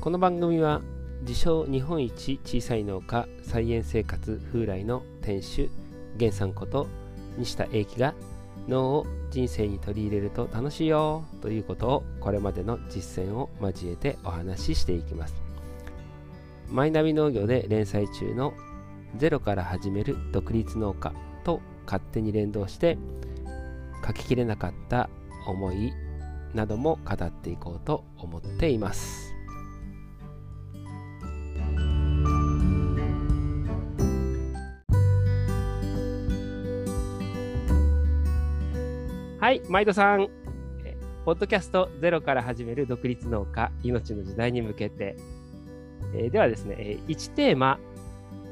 この番組は自称日本一小さい農家菜園生活風来の店主源さんこと西田英樹が農を人生に取り入れると楽しいよということをこれまでの実践を交えてお話ししていきます。マイナビ農業で連載中のゼロから始める独立農家と勝手に連動して書ききれなかった思いなども語っていこうと思っています。はい、毎度さん。ポッドキャストゼロから始める独立農家、命の時代に向けて。えー、ではですね、1テーマ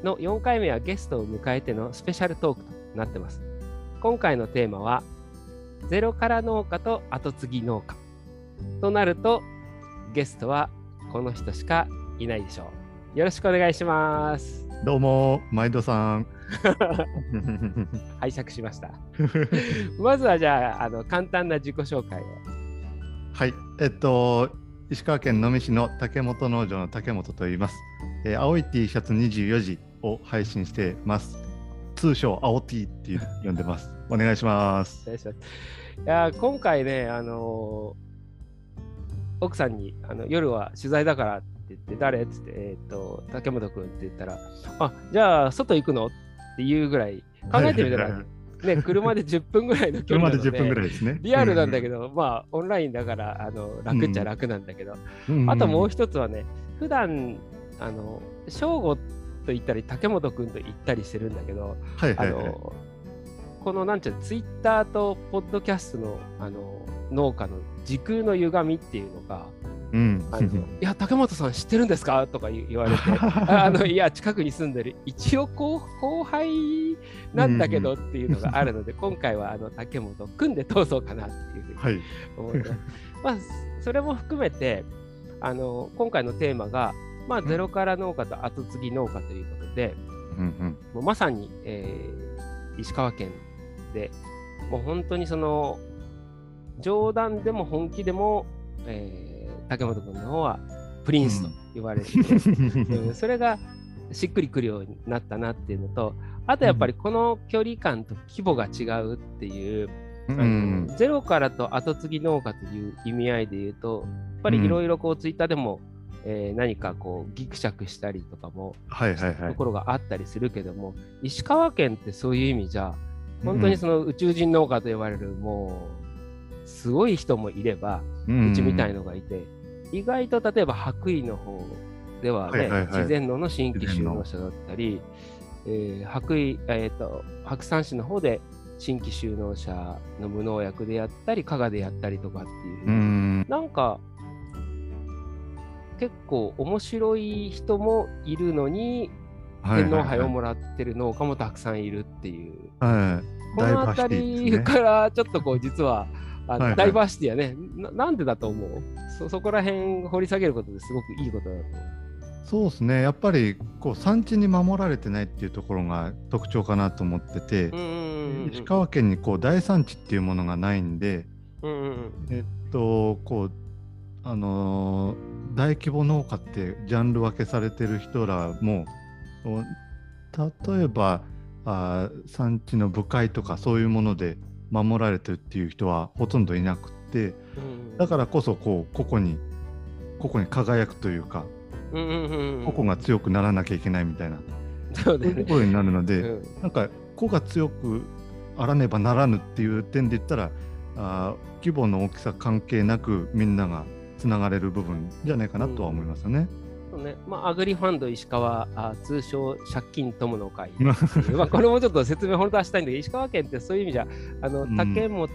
の4回目はゲストを迎えてのスペシャルトークとなってます。今回のテーマは、ゼロから農家と後継ぎ農家。となると、ゲストはこの人しかいないでしょう。よろしくお願いします。どうも、毎度さん。拝借しました。まずはじゃあ、あの簡単な自己紹介を。はい、えっと、石川県能美市の竹本農場の竹本と言います。えー、青い T シャツ24時を配信してます。通称青 T って呼んでます。お願いします。いや今回ね、あのー、奥さんにあの夜は取材だからって言って、誰？っつって、えっ、ー、と、竹本君って言ったら、あじゃあ外行くの？っっていうぐらい、考えてみたら、ね、車で10分ぐらいの距離なので、車で10分ぐらいですね。リアルなんだけど、うん、まあ、オンラインだから、あの楽っちゃ楽なんだけど、うん、あともう一つはね、普段あの、正吾と言ったり、竹本君と言ったりしてるんだけど、はいはいはい、あのこのなんちゃう、ツイッターとポッドキャストのあの農家の時空の歪みっていうのが、うん、あのいや竹本さん知ってるんですか？とか言われて。あのいや近くに住んでる。一応後輩なんだけどっていうのがあるので、うん、今回はあの竹本組んで通そうかなっていうふうに思って、はい、まあそれも含めてあの今回のテーマが、まあ、ゼロから農家と後継ぎ農家ということで、うん。うん、もうまさに、えー、石川県でもう本当にその冗談でも本気でも、えー竹本君の方はプリンスと言われてて、うん、それがしっくりくるようになったなっていうのとあとやっぱりこの距離感と規模が違うっていう、うん、ゼロからと後継ぎ農家という意味合いで言うとやっぱりいろいろこうツイッターでも、えー、何かこうギクシャクしたりとかも、ところがあったりするけども石川県ってそういう意味じゃ本当にその宇宙人農家と呼ばれる、もうすごい人もいれば、うちみたいのがいて、意外と例えば白衣の方ではね、はいはいはい、自然農の新規就農者だったり、えー、白衣、えーと、白山市の方で新規就農者の無農薬でやったり加賀でやったりとかっていううん。なんか結構面白い人もいるのに天皇杯をもらってる農家もたくさんいるっていう、はい、この辺りからちょっとこう実はあの、はいはい、ダイバーシティはねな、なんでだと思う？そそこら辺掘り下げることですごくいいことだと思う。そうですね。やっぱりこう産地に守られてないっていうところが特徴かなと思ってて、石川県にこう大産地っていうものがないんで、うんうん、えっとこうあのー、大規模農家ってジャンル分けされてる人らも例えばあ産地の部会とかそういうもので守られてるっていう人はほとんどいなくて、だからこそこう個々に個々に輝くというか、個々が強くならなきゃいけないみたいなそういうところになるので、うん、なんか個が強くあらねばならぬっていう点で言ったらあ規模の大きさ関係なくみんながつながれる部分じゃないかなとは思いますよね。うんね、まあ、アグリファンド石川、あ通称借金友の会。まあこれもちょっと説明本当はしたいんだけど、石川県ってそういう意味じゃ、あの竹本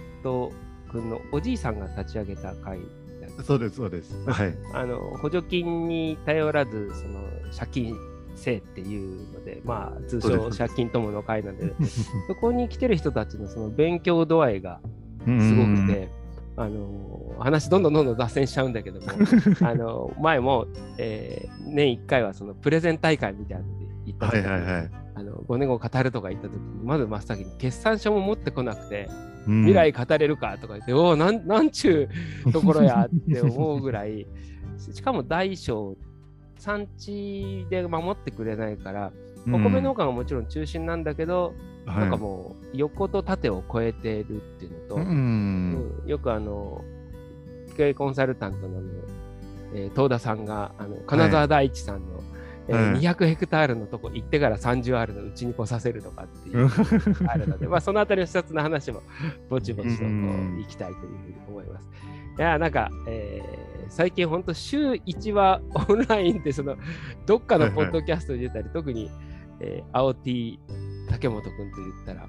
君のおじいさんが立ち上げた会、うん、そうです、そうです。はい、あの補助金に頼らず、その借金せっていうので、まあ、通称借金友の会なんで、そこに来てる人たちのその勉強度合いがすごくて、あの話どんどんどんどん脱線しちゃうんだけども あの前も、えー、年1回はそのプレゼン大会みたいなので行った時に、はいはいはい、あの5年後語るとか言った時にまず真っ先に決算書も持ってこなくて、うん、未来語れるかとか言っておおなんなんちゅうところやって思うぐらい しかも大小、産地で守ってくれないから、お米農家がもちろん中心なんだけど、うん、なんかもう横と縦を超えてるっていうのと、うん、よくあの、経営コンサルタントの、えー、東田さんがあの金沢大地さんの、はい。えー、200ヘクタールのとこ行ってから 30R のうちに来させるとかっていうあるので、まあ、そのあたりの視察の話もぼちぼちとこういきたいというふうに思います。いや、なんか、えー、最近本当週1はオンラインでそのどっかのポッドキャストに出たり、はいはい、特に、えー、青 T 竹本君と言ったら、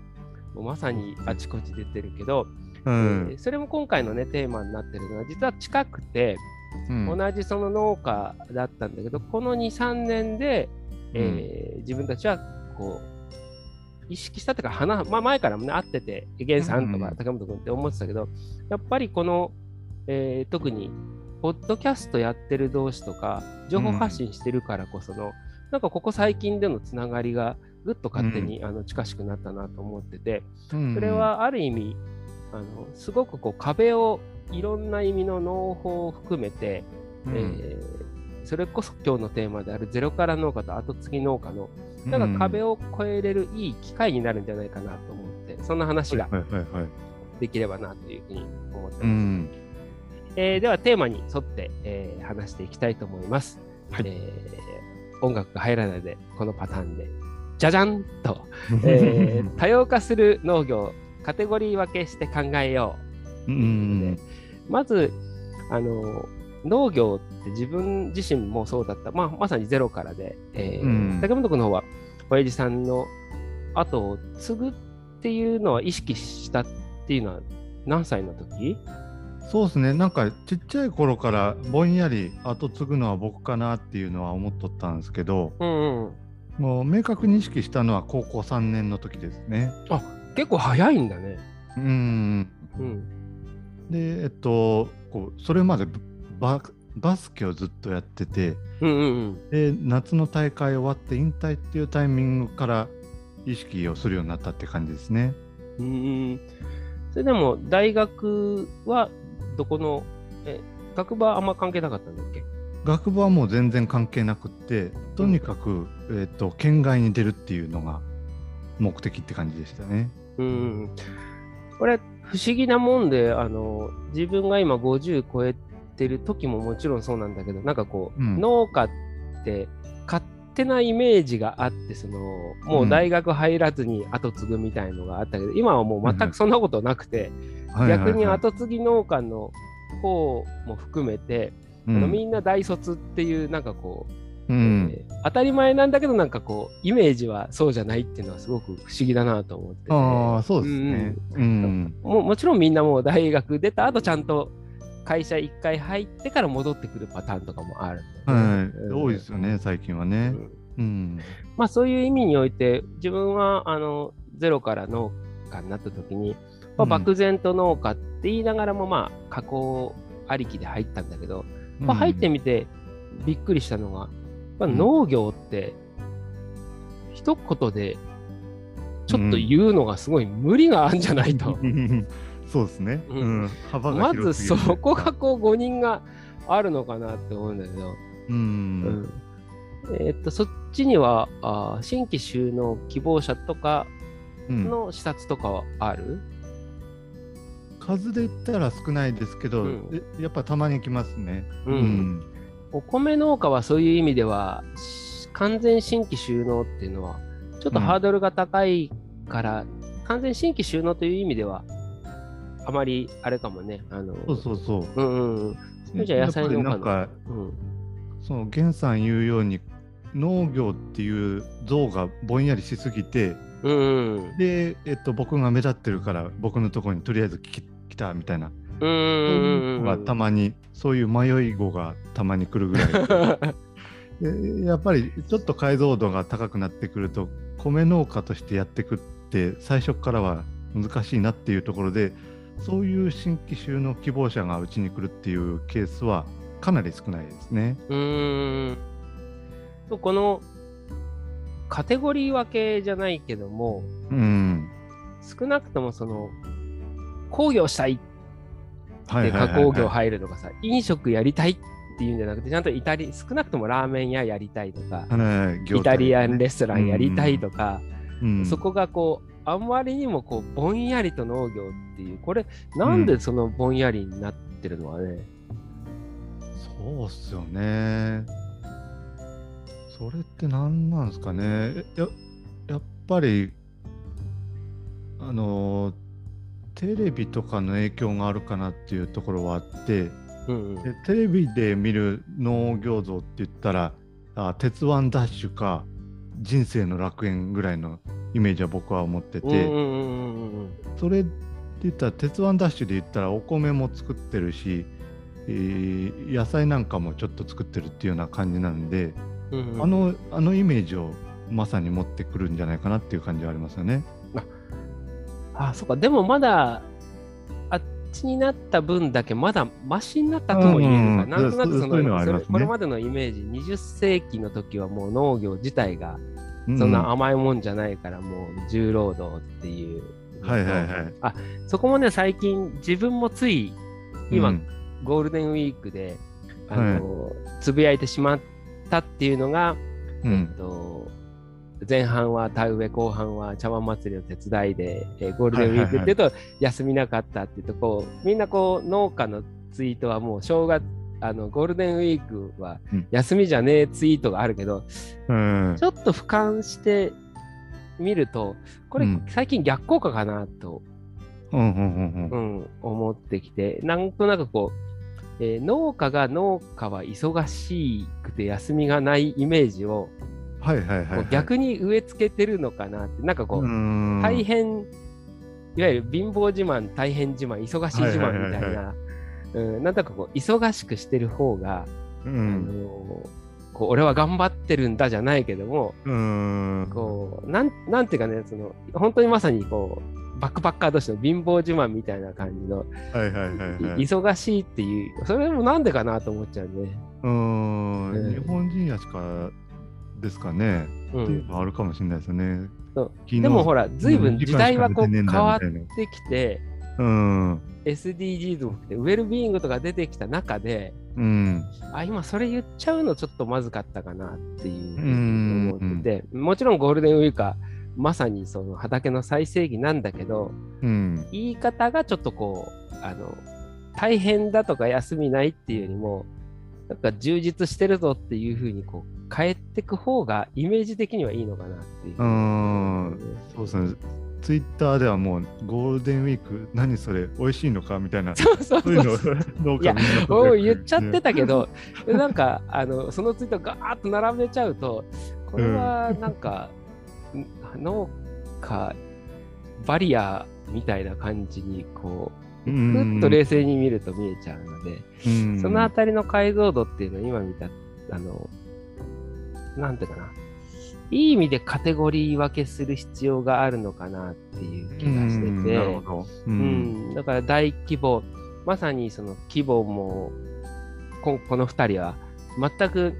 もうまさにあちこち出てるけど、うん、えー、それも今回のねテーマになってるのは実は近くて、うん、同じその農家だったんだけどこの23年で、えー、自分たちはこう意識したというか花、まあ、前からもね会ってて源さんとか竹本君って思ってたけど、やっぱりこの、えー、特にポッドキャストやってる同士とか情報発信してるからこその、なんかここ最近でのつながりがぐっと勝手に、あの近しくなったなと思ってて、それはある意味あのすごくこう壁をいろんな意味の農法を含めて、うん、えー、それこそ今日のテーマであるゼロから農家と後継ぎ農家のなんか壁を越えれるいい機会になるんじゃないかなと思って、そんな話ができればなというふうに思ってます。うん、えー、ではテーマに沿って、えー、話していきたいと思います。はい、えー、音楽が入らないでこのパターンで。じゃじゃん！と、えー、多様化する農業カテゴリー分けして考えよう。うん、まずあの農業って自分自身もそうだった、まあ、まさにゼロからで、えーうん、竹本君の方は親父さんの後を継ぐっていうのは意識したっていうのは何歳の時？そうですねなんかちっちゃい頃からぼんやり後継ぐのは僕かなっていうのは思っとったんですけど、うんうん、もう明確に意識したのは高校3年の時ですね。あ結構早いんだね。うん。うん、で、えっと、こうそれまでババスケをずっとやってて、うんうんうん、で夏の大会終わって引退っていうタイミングから意識をするようになったって感じですね。うんそれでも大学はどこのえ学部はあんま関係なかったんだっけ？学部はもう全然関係なくってとにかく、うん、えーと県外に出るっていうのが目的って感じでしたね。うん。これ、不思議なもんで、あの、自分が今50超えてる時ももちろんそうなんだけど、なんかこう、うん、農家って勝手なイメージがあって、その、もう大学入らずに後継ぐみたいのがあったけど、今はもう全くそんなことなくて、逆に後継ぎ農家の方も含めて、あのみんな大卒っていう、なんかこう、うん、えー、当たり前なんだけどなんかこうイメージはそうじゃないっていうのはすごく不思議だなと思って、ね、ああそうですね、うん、うん、ももちろんみんなもう大学出た後ちゃんと会社一回入ってから戻ってくるパターンとかもある、ね、はい、多いですよね最近はね、うん、まあそういう意味において自分はあのゼロから農家になった時に、まあ、漠然と農家って言いながらもまあ加工ありきで入ったんだけど、まあ、入ってみてびっくりしたのが、まあ、農業って、一言でちょっと言うのがすごい無理があるんじゃないと。うん、そうですね。うん、幅がまずそこがこう5人があるのかなって思うんだけど。うん、えー、っとそっちにはあ新規収納希望者とかの視察とかはある、数で言ったら少ないですけど、やっぱたまに来ますね。うんお米農家はそういう意味では完全新規収納っていうのはちょっとハードルが高いから、うん、完全新規収納という意味ではあまりあれかもね。あのそうそうそう。うんうん。それじゃ野菜農家の。なんか、うん、その源さん言うように農業っていう像がぼんやりしすぎて、うん、うん、で、えっと、僕が目立ってるから僕のところにとりあえず来たみたいな。うんはたまにそういう迷い子がたまに来るぐらい。やっぱりちょっと解像度が高くなってくると米農家としてやっていくって最初からは難しいなっていうところでそういう新規収納希望者がうちに来るっていうケースはかなり少ないですね。うんこのカテゴリー分けじゃないけども、うん、少なくともその工業したいで加工業入るとかさ、飲食やりたいっていうんじゃなくてちゃんとイタリ少なくともラーメン屋やりたいとか、イタリアンレストランやりたいとか、うん、そこがこうあんまりにもこうぼんやりと農業っていうこれなんでそのぼんやりになってるのはね、うん、そうっすよね。それって何なんですかね。ややっぱりあのテレビとかの影響があるかなっていうところはあって、うんうん、でテレビで見る農業像って言ったらあ鉄腕ダッシュか人生の楽園ぐらいのイメージは僕は思ってて、それで言ったら鉄腕ダッシュで言ったらお米も作ってるし、えー、野菜なんかもちょっと作ってるっていうような感じなんで、うんうん、あのあのイメージをまさに持ってくるんじゃないかなっていう感じはありますよね。ああそうか。でもまだあっちになった分だけまだマシになったとも言えるか、うん、なんとなくその、ね、これまでのイメージ20世紀の時はもう農業自体がそんな甘いもんじゃないからもう重労働っていう。はいはいはい。あそこもね最近自分もつい今、うん、ゴールデンウィークであの、はい、つぶやいてしまったっていうのが、うん、えっと前半は田植え後半は茶碗祭りの手伝いで、えー、ゴールデンウィークっていうと休みなかったっていうとこうみんなこう農家のツイートはもう正月あのゴールデンウィークは休みじゃねえツイートがあるけど、うん、ちょっと俯瞰してみるとこれ最近逆効果かなと、うん思ってきてなんとなくこう、えー、農家が農家は忙しくて休みがないイメージを逆に植え付けてるのかなって。なんかこう大変いわゆる貧乏自慢大変自慢忙しい自慢みたいな。うん、なんだかこう忙しくしてる方が、うん、あのこう俺は頑張ってるんだじゃないけども、うん、こうなんなんていうかねその本当にまさにこうバックパッカー同士の貧乏自慢みたいな感じの、はいはいはいはい、忙しいっていうそれもなんでかなと思っちゃうね。うん、うん、日本人やしかですかね、うん、っていうのあるかもしれないですね。でもほら随分時代はこう変わってきて、うん、SDGs も含めてウェルビーイングとか出てきた中で、うん、あ今それ言っちゃうのちょっとまずかったかなっていう思ってて、もちろんゴールデンウィークはまさにその畑の最盛期なんだけど、うん、言い方がちょっとこうあの大変だとか休みないっていうよりもなんか充実してるぞっていうふうにこう変えていく方がイメージ的にはいいのかなっていう。うん。そうですね。ツイッターではもうゴールデンウィーク何それ美味しいのかみたいな そうそうそう。いうのいや言っちゃってたけどなんかあのそのツイートガーッと並べちゃうとこれはなんか、うん、農家バリアみたいな感じにこうふっと冷静に見ると見えちゃうので、そのあたりの解像度っていうのは今見たあのなんていうかな。いい意味でカテゴリー分けする必要があるのかなっていう気がしてて、うん、だから大規模、まさにその規模も、ここの2人は全く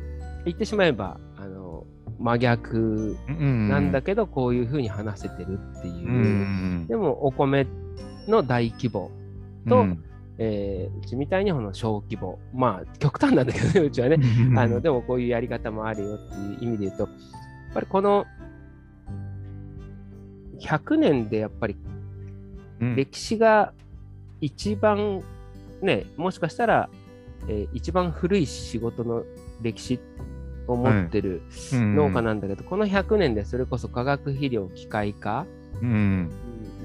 言ってしまえば、あの真逆なんだけど、こういうふうに話せてるっていう、でもお米の大規模と、うん。えー、うちみたいにこの小規模、まあ極端なんだけどね、うちはね、あのでもこういうやり方もあるよっていう意味で言うと、ぱりこの100年でやっぱり歴史が一番ね、もしかしたら、えー、一番古い仕事の歴史を持ってる農家なんだけど、この100年でそれこそ化学肥料機械化、うん、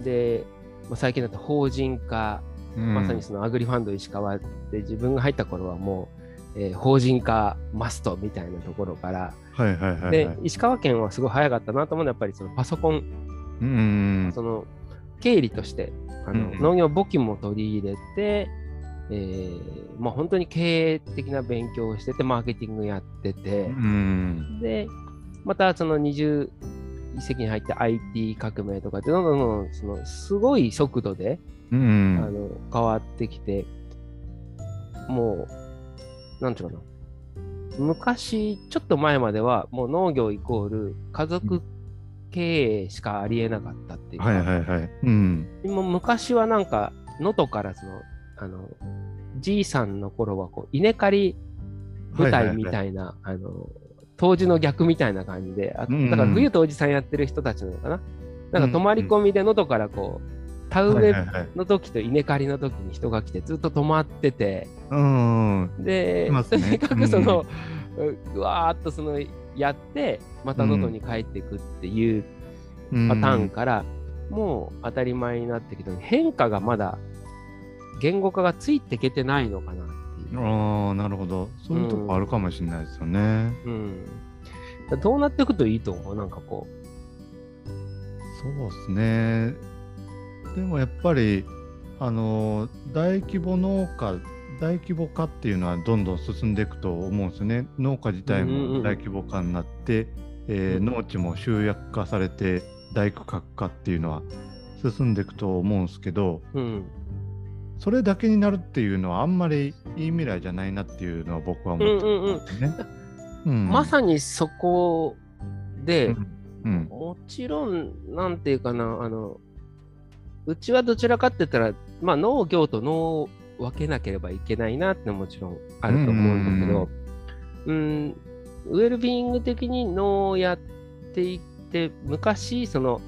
で、まあ、最近だと法人化、うん、まさにそのアグリファンド石川で自分が入った頃はもう、えー、法人化マストみたいなところから、はいはいはい、はい、で石川県はすごい早かったなと思うのはやっぱりそのパソコン、うん、その経理としてあの、うん、農業簿記も取り入れて、えーまあ、本当に経営的な勉強をしててマーケティングやってて、うん、でまたその20世紀に入って IT 革命とかってどんどんどんそのすごい速度で、うん、あの変わってきてもうなんていうかな昔、ちょっと前までは、もう農業イコール家族経営しかありえなかったっていうか、はいはいはい。うん。も昔はなんか、能登からその、あの、じいさんの頃はこう稲刈り舞台みたいな、あの当時の逆みたいな感じで、あだから冬とおじさんやってる人たちなのかな。なんか泊まり込みで喉からこう、田植えの時と稲刈りの時に人が来てずっと泊まってて、で、とに かくその、うわーっとそのやって、また喉に帰っていくっていうパターンから、もう当たり前になってきて、変化がまだ言語化がついていけてないのかなっていう。ああ、なるほど。そういうとこあるかもしれないですよね。うん。うん、どうなっていくといいと思う？なんかこう。そうですね。でもやっぱり、あの、大規模農家、大規模化っていうのはどんどん進んでいくと思うんですよね。農家自体も大規模化になって、え農地も集約化されて大区画化っていうのは進んでいくと思うんですけど、うん、それだけになるっていうのはあんまりいい未来じゃないなっていうのは僕は思ってますね。まさにそこで、うん。うん、もちろん、なんていうかな、あの、うちはどちらかって言ったら、まあ農業と農を分けなければいけないなってもちろんあると思うんだけど、うん、ウェルビーイング的に農をやっていって、昔、その、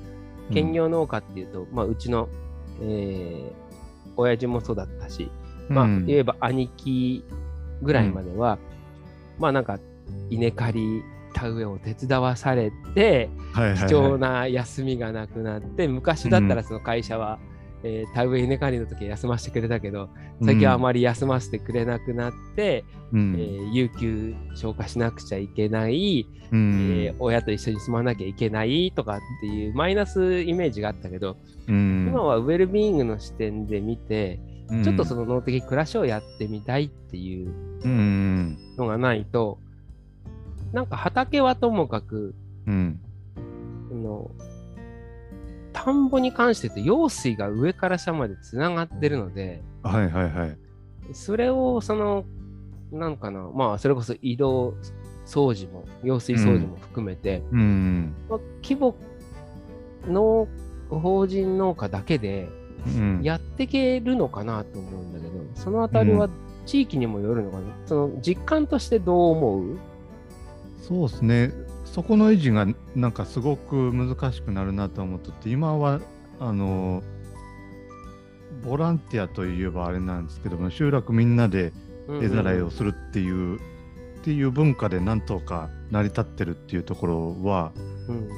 兼業農家っていうと、うん、まあうちの、えー、親父もそうだったし、まあ、言えば兄貴ぐらいまでは、うん、まあなんか稲刈り田植えを手伝わされて、貴重な休みがなくなって昔だったらその会社は、うん、えー、田植え稲刈りの時は休ませてくれたけど最近はあまり休ませてくれなくなって、うん、えー、有給消化しなくちゃいけない、うん、えー、親と一緒に住まなきゃいけないとかっていうマイナスイメージがあったけど、うん、今はウェルビーイングの視点で見て、ちょっとその脳的暮らしをやってみたいっていうのがないと、なんか畑はともかく、うん、の田んぼに関して言うと用水が上から下までつながってるので、はいはいはい、それをそのなんかなまあそれこそ移動掃除も用水掃除も含めて、うん、まあ、規模の法人農家だけでやっていけるのかなと思うんだけど、そのあたりは地域にもよるのかな、その実感としてどう思う？そうですね。そこの維持がなんかすごく難しくなるなと思ってて今はあのボランティアといえばあれなんですけども集落みんなで絵皿絵をするっていううんうん、っていう文化でなんとか成り立ってるっていうところは、うん、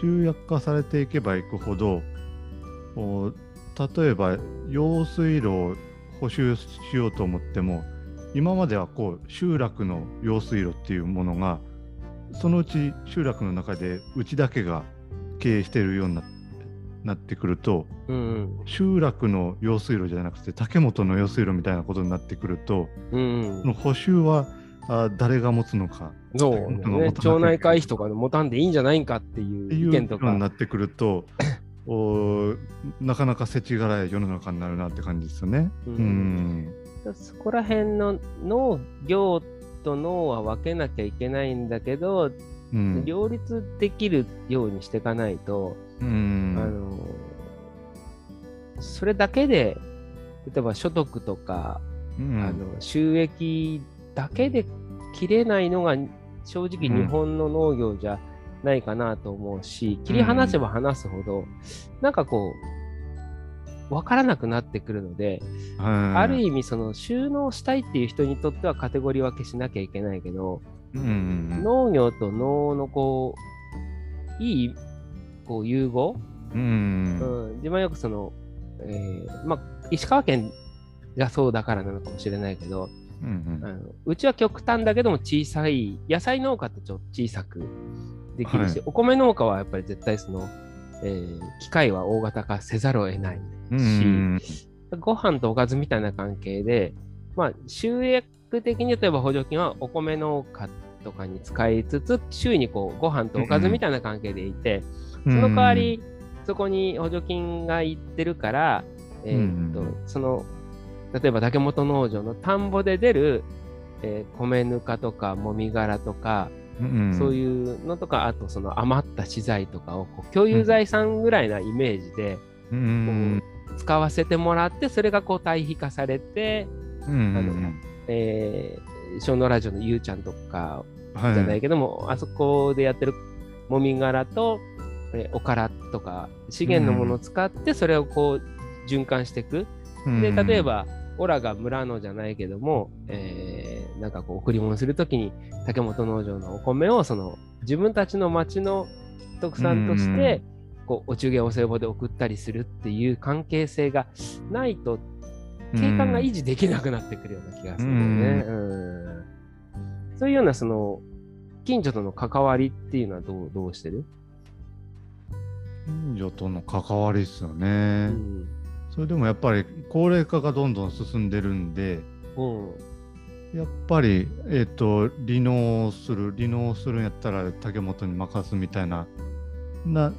集約化されていけばいくほど例えば用水路を補修しようと思っても今まではこう集落の用水路っていうものがそのうち集落の中でうちだけが経営しているようになってくると、うん、集落の用水路じゃなくて竹本の用水路みたいなことになってくると、うん、その補修はあ誰が持つのかそう、ね、町内会費とか持たんでいいんじゃないんかっていう意見とか。になってくると おなかなか世知辛い世の中になるなって感じですよね。うん、うん。そこら辺の農業と脳は分けなきゃいけないんだけど、うん、両立できるようにしていかないと、うん、あのそれだけで例えば所得とか、うん、あの収益だけで切れないのが正直日本の農業じゃないかなと思うし、切り離せば離すほど、なんかこう分からなくなってくるので、ある意味その収納したいっていう人にとってはカテゴリー分けしなきゃいけないけど、うんうんうん、農業と農のこういいこう融合、うん、うん、自分はよくその、えー、まあ、石川県がそうだからなのかもしれないけど、うんうん、あのうちは極端だけども小さい野菜農家とちょっと小さくできるし、はい、お米農家はやっぱり絶対その、えー、機械は大型化せざるを得ないし、ご飯とおかずみたいな関係で、まあ、収益的に例えば補助金はお米農家とかに使いつつ、周囲にこうご飯とおかずみたいな関係でいて、その代わり、そこに補助金がいってるから、えー、っと、その、例えば竹本農場の田んぼで出る、えー、米ぬかとかもみ殻とか、うんそういうのとか、あとその余った資材とかを共有財産ぐらいなイメージで、うん、使わせてもらってそれがこう対比化されて、うんうんうん、あのえー、小野ラジオのゆうちゃんとかじゃないけども、はい、あそこでやってるもみ殻と、えおからとか資源のものを使ってそれをこう循環していく。うん、で例えばオラが村のじゃないけども、えー、なんかこう贈り物するときに竹本農場のお米をその自分たちの町の特産として、こうお中元お歳暮で送ったりするっていう関係性がないと景観が維持できなくなってくるような気がするんだよね。うん。そういうようなその近所との関わりっていうのはどうどうしてる？近所との関わりですよね。うんそれでもやっぱり高齢化がどんどん進んでるんで、うん、やっぱり、えーと、離農する離農するんやったら竹本に任すみたいなな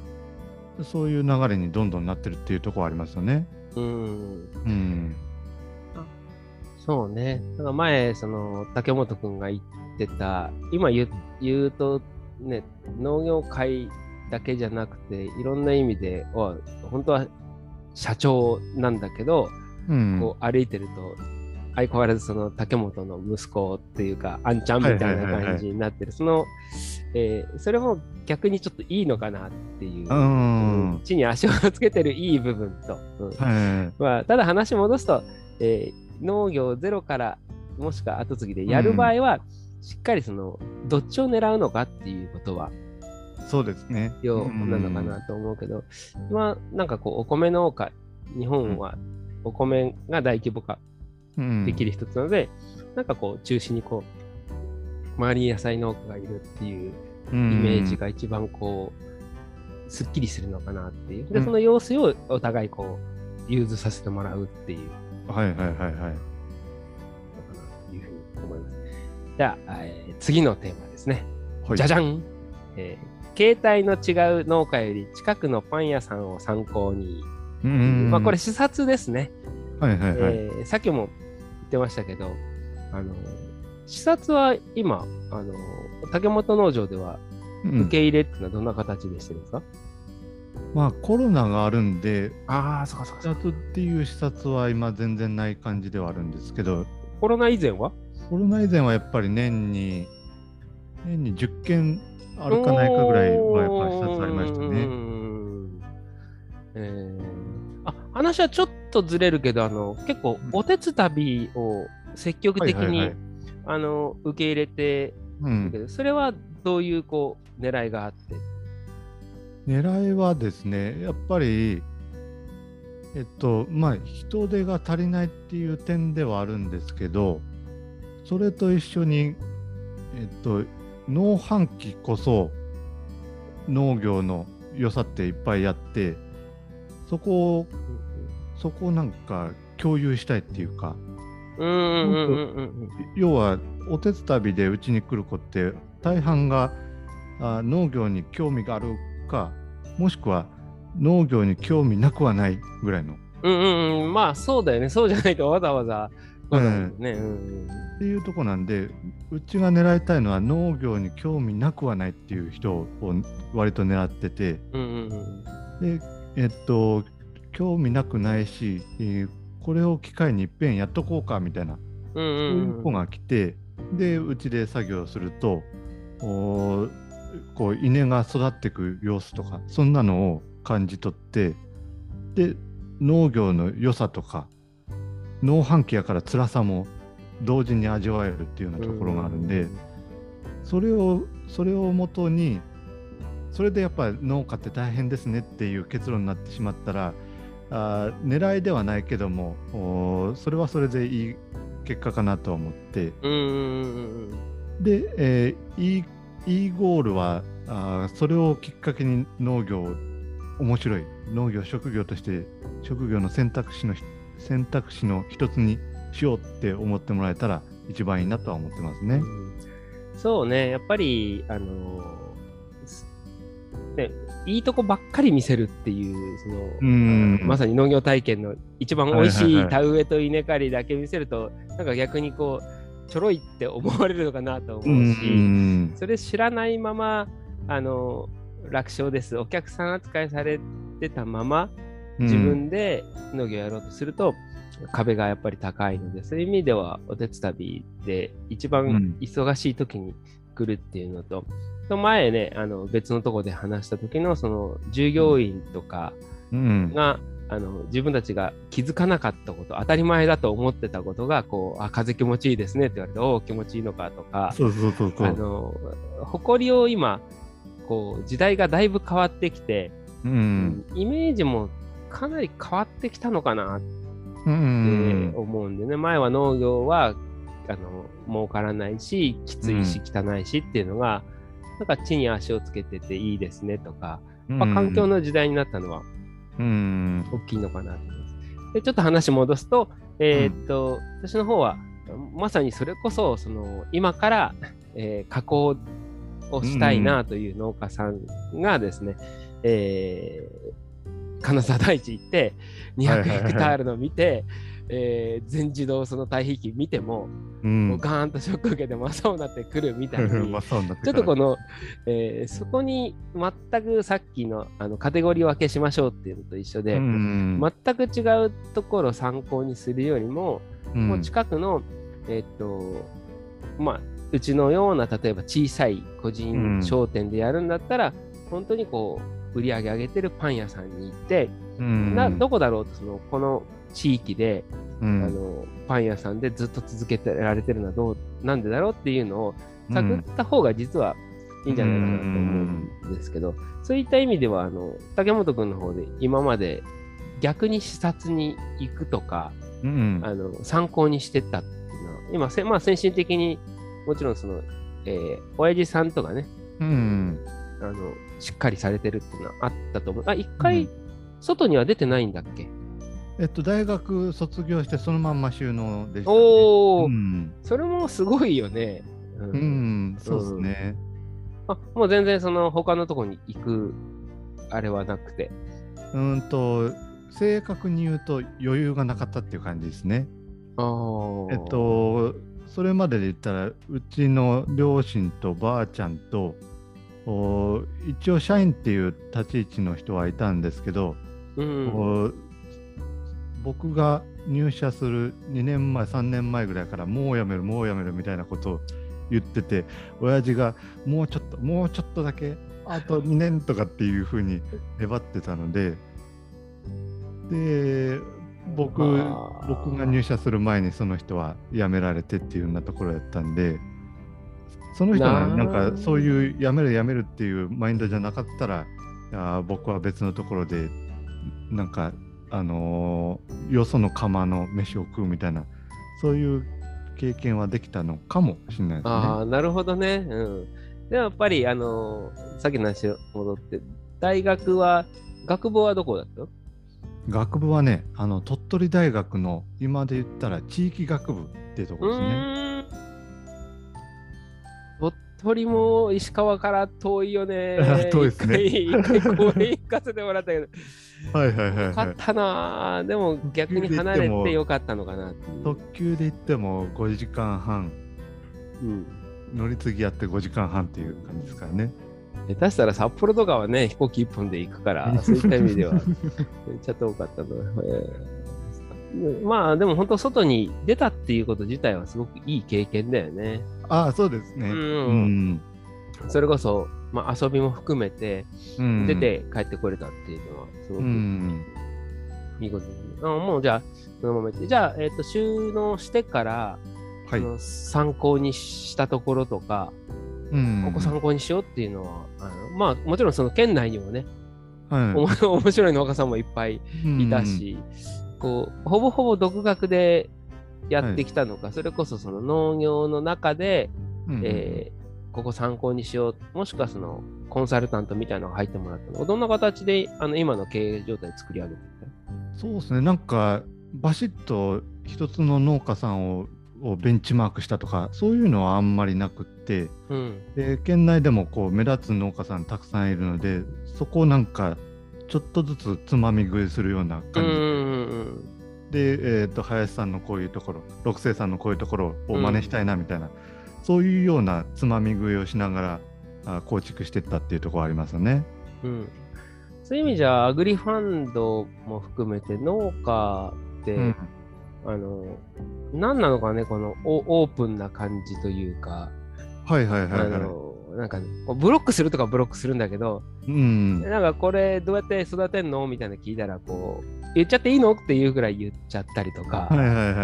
そういう流れにどんどんなってるっていうところありますよね。うん、うんそうね。だから前、その竹本君が言ってた、今言言うと、ね、農業界だけじゃなくて、いろんな意味で、本当は社長なんだけど、うん、こう歩いてると相変わらずその竹本の息子っていうかあんちゃんみたいな感じになってる。その、えー、それも逆にちょっといいのかなっていう、うん、地に足をつけてるいい部分と、うん。まあ、ただ話戻すと、えー、農業ゼロからもしくは後継ぎでやる場合は、しっかりそのどっちを狙うのかっていうことはそうですね。ようなのかなと思うけど、まあ、なんかこう、お米農家、日本はお米が大規模化できる一つなので、うん、なんかこう、中心にこう、周りに野菜農家がいるっていうイメージが一番こう、すっきりするのかなっていう。で、その様子をお互いこう、融通させてもらうっていう。はいはいはいはい。というふうに思います。じゃあ、えー、次のテーマですね。はい、じゃじゃん、えー携帯の違う農家より近くのパン屋さんを参考に。まあ、これ視察ですね。はいはいはいえー、さっきも言ってましたけど、あの視察は今、あの竹本農場では受け入れっていうのはどんな形でしてるんですか、うん、まあコロナがあるんで、ああ、そうかそうか。視察っていう視察は今全然ない感じではあるんですけど、コロナ以前は？コロナ以前はやっぱり年に、年に10件あるかないかぐらいはやっぱり2つありましたね。えー、あ話はちょっとずれるけどあの結構おてつ旅を積極的に、あの受け入れて、うん、それはどういうこう狙いがあって？狙いはですねやっぱりえっとまあ人手が足りないっていう点ではあるんですけどそれと一緒にえっと農繁期こそ農業の良さっていっぱいあってそこをそこをなんか共有したいっていうか。要はお手伝いでうちに来る子って大半があ農業に興味があるかもしくは農業に興味なくはないぐらいの。うんうんうん、まあそうだよね。そうじゃないとわざわざね、うん、っていうとこなんでうちが狙いたいのは農業に興味なくはないっていう人を割と狙ってて、うんうんうん、でえっと興味なくないし、えー、これを機会にいっぺんやっとこうかみたいな、うんうんうん、そういう子が来てでうちで作業するとおこう稲が育っていく様子とかそんなのを感じ取ってで農業の良さとか農繁期やから辛さも同時に味わえるっていうようなところがあるんで、それをそれをもとにそれでやっぱり農家って大変ですねっていう結論になってしまったらあ狙いではないけどもそれはそれでいい結果かなと思って。で、えー、いいゴールはあそれをきっかけに農業面白い。農業職業として職業の選択肢の選択肢の一つにしようって思ってもらえたら一番いいなとは思ってますね。うん、そうね、やっぱり、あのー、ね、いいとこばっかり見せるっていう、その、うん。まさに農業体験の一番美味しい田植えと稲刈りだけ見せると、なんか逆にこう、ちょろいって思われるのかなと思うし、うそれ知らないまま、あのー、楽勝です。お客さん扱いされてたまま、自分で農業やろうとすると、壁がやっぱり高いので、そういう意味ではおてつたびで一番忙しい時に来るっていうのと、うん、前ね、あの別のとこで話した時のその従業員とかが、うん、あの自分たちが気づかなかったこと、当たり前だと思ってたことが、こう、あ、風気持ちいいですねって言われて、おお、気持ちいいのかとか、そうそうそうそう。あの、誇りを今、こう、時代がだいぶ変わってきて、うん、イメージもかなり変わってきたのかなって思うんでね、前は農業は、あの、儲からないし、きついし、汚いしっていうのが、なんか地に足をつけてていいですねとか、まあ、環境の時代になったのは、うん。大きいのかなと思います。でちょっと話戻すと、えー、っと、うん、私の方はまさにそれこそその今から、えー、加工をしたいなという農家さんがですね、うん、えー、金沢大地行って200ヘクタールの見て、えー、全自動その対比機見ても、うん、もうガーンとショック受けて真っ青になってくるみたいに ちょっとこの、えー、そこに全くさっきのあのカテゴリー分けしましょうっていうのと一緒で、うん、全く違うところを参考にするよりも、うん、もう近くのえー、っとまあうちのような例えば小さい個人商店でやるんだったら、本当にこう売り上げ上げてるパン屋さんに行って、などこだろうとそのこの地域で、うん、あのパン屋さんでずっと続けてられてるのはどうなんでだろうっていうのを探った方が実はいいんじゃないかなと思うんですけど、うん、そういった意味ではあの竹本君の方で今まで逆に視察に行くとか、うん、あの参考にしてたっていうのは今せ、まあ、先進的にもちろんその、えー、親父さんとかね、うん、あのしっかりされてるっていうのはあったと思う。あ一回、外には出てないんだっけ？えっと、大学卒業してそのまんま収納でした、ね、おお、うん、それもすごいよね。うん、うん、そうですね。あもう全然その他のとこに行くあれはなくて。うんと、正確に言うと余裕がなかったっていう感じですね。あえっと、それまでで言ったら、うちの両親とばあちゃんと、お一応社員っていう立ち位置の人はいたんですけど、うん、僕が入社する2年前3年前ぐらいからもうやめるもうやめるみたいなことを言ってて親父がもうちょっともうちょっとだけあと2年とかっていうふうに粘ってたのでで僕僕が入社する前にその人は辞められてっていうようなところやったんでその人がなんかそういう辞める辞めるっていうマインドじゃなかったらあ僕は別のところでなんかあのー、よその釜の飯を食うみたいなそういう経験はできたのかもしれないですね。ああなるほどね。うん、でもやっぱり、あのー、さっきの話戻って大学は学部はどこだった学部はねあの鳥取大学の今で言ったら地域学部っていうところですね。鳥取も石川から遠いよね。遠いですね。一回行かせてもらったけど。はいはいはい、よかったなでも逆に離れてよかったのかな特急で行っても5時間半、うん、乗り継ぎやって5時間半っていう感じですからね。下手したら札幌とかはね飛行機1本で行くから そういった意味ではめっちゃ遠かったの、えー、まあでも本当外に出たっていうこと自体はすごくいい経験だよねああそうですね、うん、うん、それこそまあ、遊びも含めて、出て帰ってこれたっていうのは、すごくいいことですね。あもうじゃあ、そのままじゃあ、えっ、ー、と、収納してから、はい、参考にしたところとか、うん、ここ参考にしようっていうのは、あのまあ、もちろんその県内にもね、はい、面白い農家さんもいっぱいいたし、うん、こうほぼほぼ独学でやってきたのか、はい、それこそその農業の中で、うん、えここ参考にしよう、もしくはそのコンサルタントみたいなのが入ってもらったの。どんな形であの今の経営状態作り上げてそうですね、なんかバシッと一つの農家さんををベンチマークしたとかそういうのはあんまりなくって、うん、で県内でもこう目立つ農家さんたくさんいるのでそこをなんかちょっとずつつまみ食いするような感じで、えーと、林さんのこういうところ六星さんのこういうところを真似したいなみたいな、そういうようなつまみ食いをしながらあ構築していったっていうところありますよね。うん、そういう意味じゃアグリファンドも含めて農家って、うん、あの、何なのかね、このオープンな感じというか、はいはいはい、はい、あのなんかブロックするとかブロックするんだけど、うん、なんかこれどうやって育てんの？みたいな聞いたらこう言っちゃっていいの？っていうぐらい言っちゃったりとか、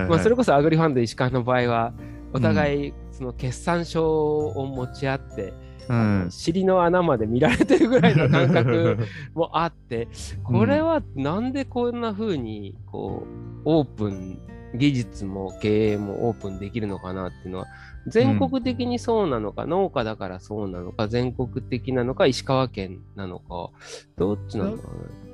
まあ、それこそアグリファンド石川の場合はお互いその決算書を持ち合って、うん、尻の穴まで見られてるぐらいの感覚もあって これはなんでこんな風にこうオープン技術も経営もオープンできるのかなっていうのは全国的にそうなのか、うん、農家だからそうなのか全国的なのか石川県なのかどっちなのかな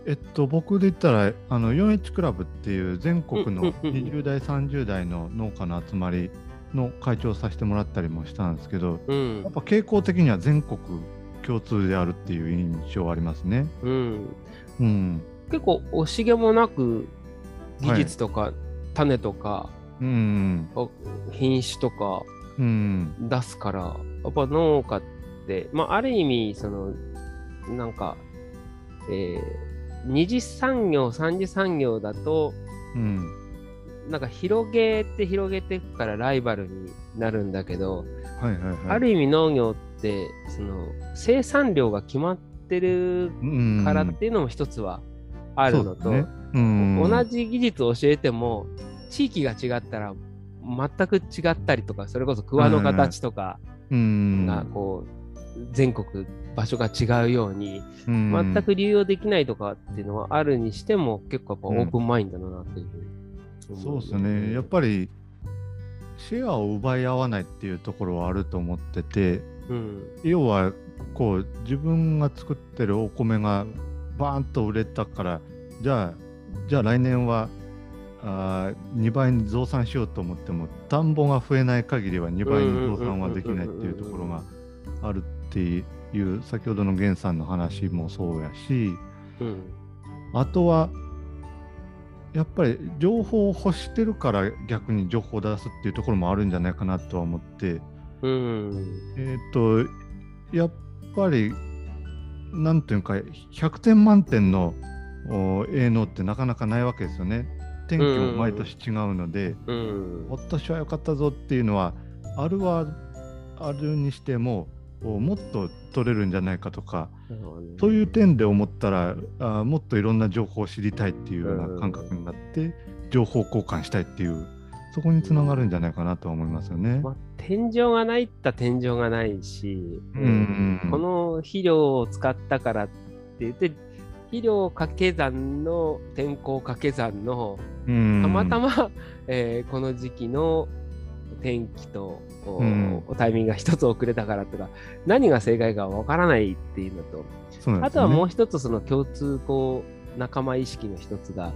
えっと僕で言ったらあの 4H クラブっていう全国の20代30代の農家の集まりの会長をさせてもらったりもしたんですけど、うん、やっぱ傾向的には全国共通であるっていう印象はありますね。うん、うん、結構惜しげもなく技術とか、はい、種とか、うん、品種とか出すから、やっぱ農家って、まあ、ある意味そのなんか、えー、二次産業三次産業だと、うん、なんか広げて広げていくからライバルになるんだけど、はいはいはい、ある意味農業ってその生産量が決まってるからっていうのも一つはあるのと、ね、同じ技術を教えても地域が違ったら全く違ったりとかそれこそ桑の形とかがこう全国場所が違うように全く利用できないとかっていうのはあるにしても結構やっぱオープンマインドだなっていうふうにそうですね。やっぱりシェアを奪い合わないっていうところはあると思ってて、うん、要はこう自分が作ってるお米がバーンと売れたからじゃあじゃあ来年はあ2倍に増産しようと思っても田んぼが増えない限りは2倍に増産はできないっていうところがあるっていう先ほどの源さんの話もそうやし、うん、あとはやっぱり情報を欲してるから逆に情報を出すっていうところもあるんじゃないかなとは思って、うん、えっ、ー、とやっぱりなんていうか100点満点の営農ってなかなかないわけですよね。天気も毎年違うので、うん、今年は良かったぞっていうのはあるはあるにしてももっと取れるんじゃないかとか、そういう点で思ったらあもっといろんな情報を知りたいっていうような感覚になって、情報交換したいっていうそこにつながるんじゃないかなと思いますよね。まあ、天井がないった天井がないし、うん。この肥料を使ったからって言って肥料掛け算の天候掛け算のたまたま、えー、この時期の天気と、うん、タイミングが一つ遅れたからとか何が正解かわからないっていうのと、ね、あとはもう一つその共通こう仲間意識の一つが、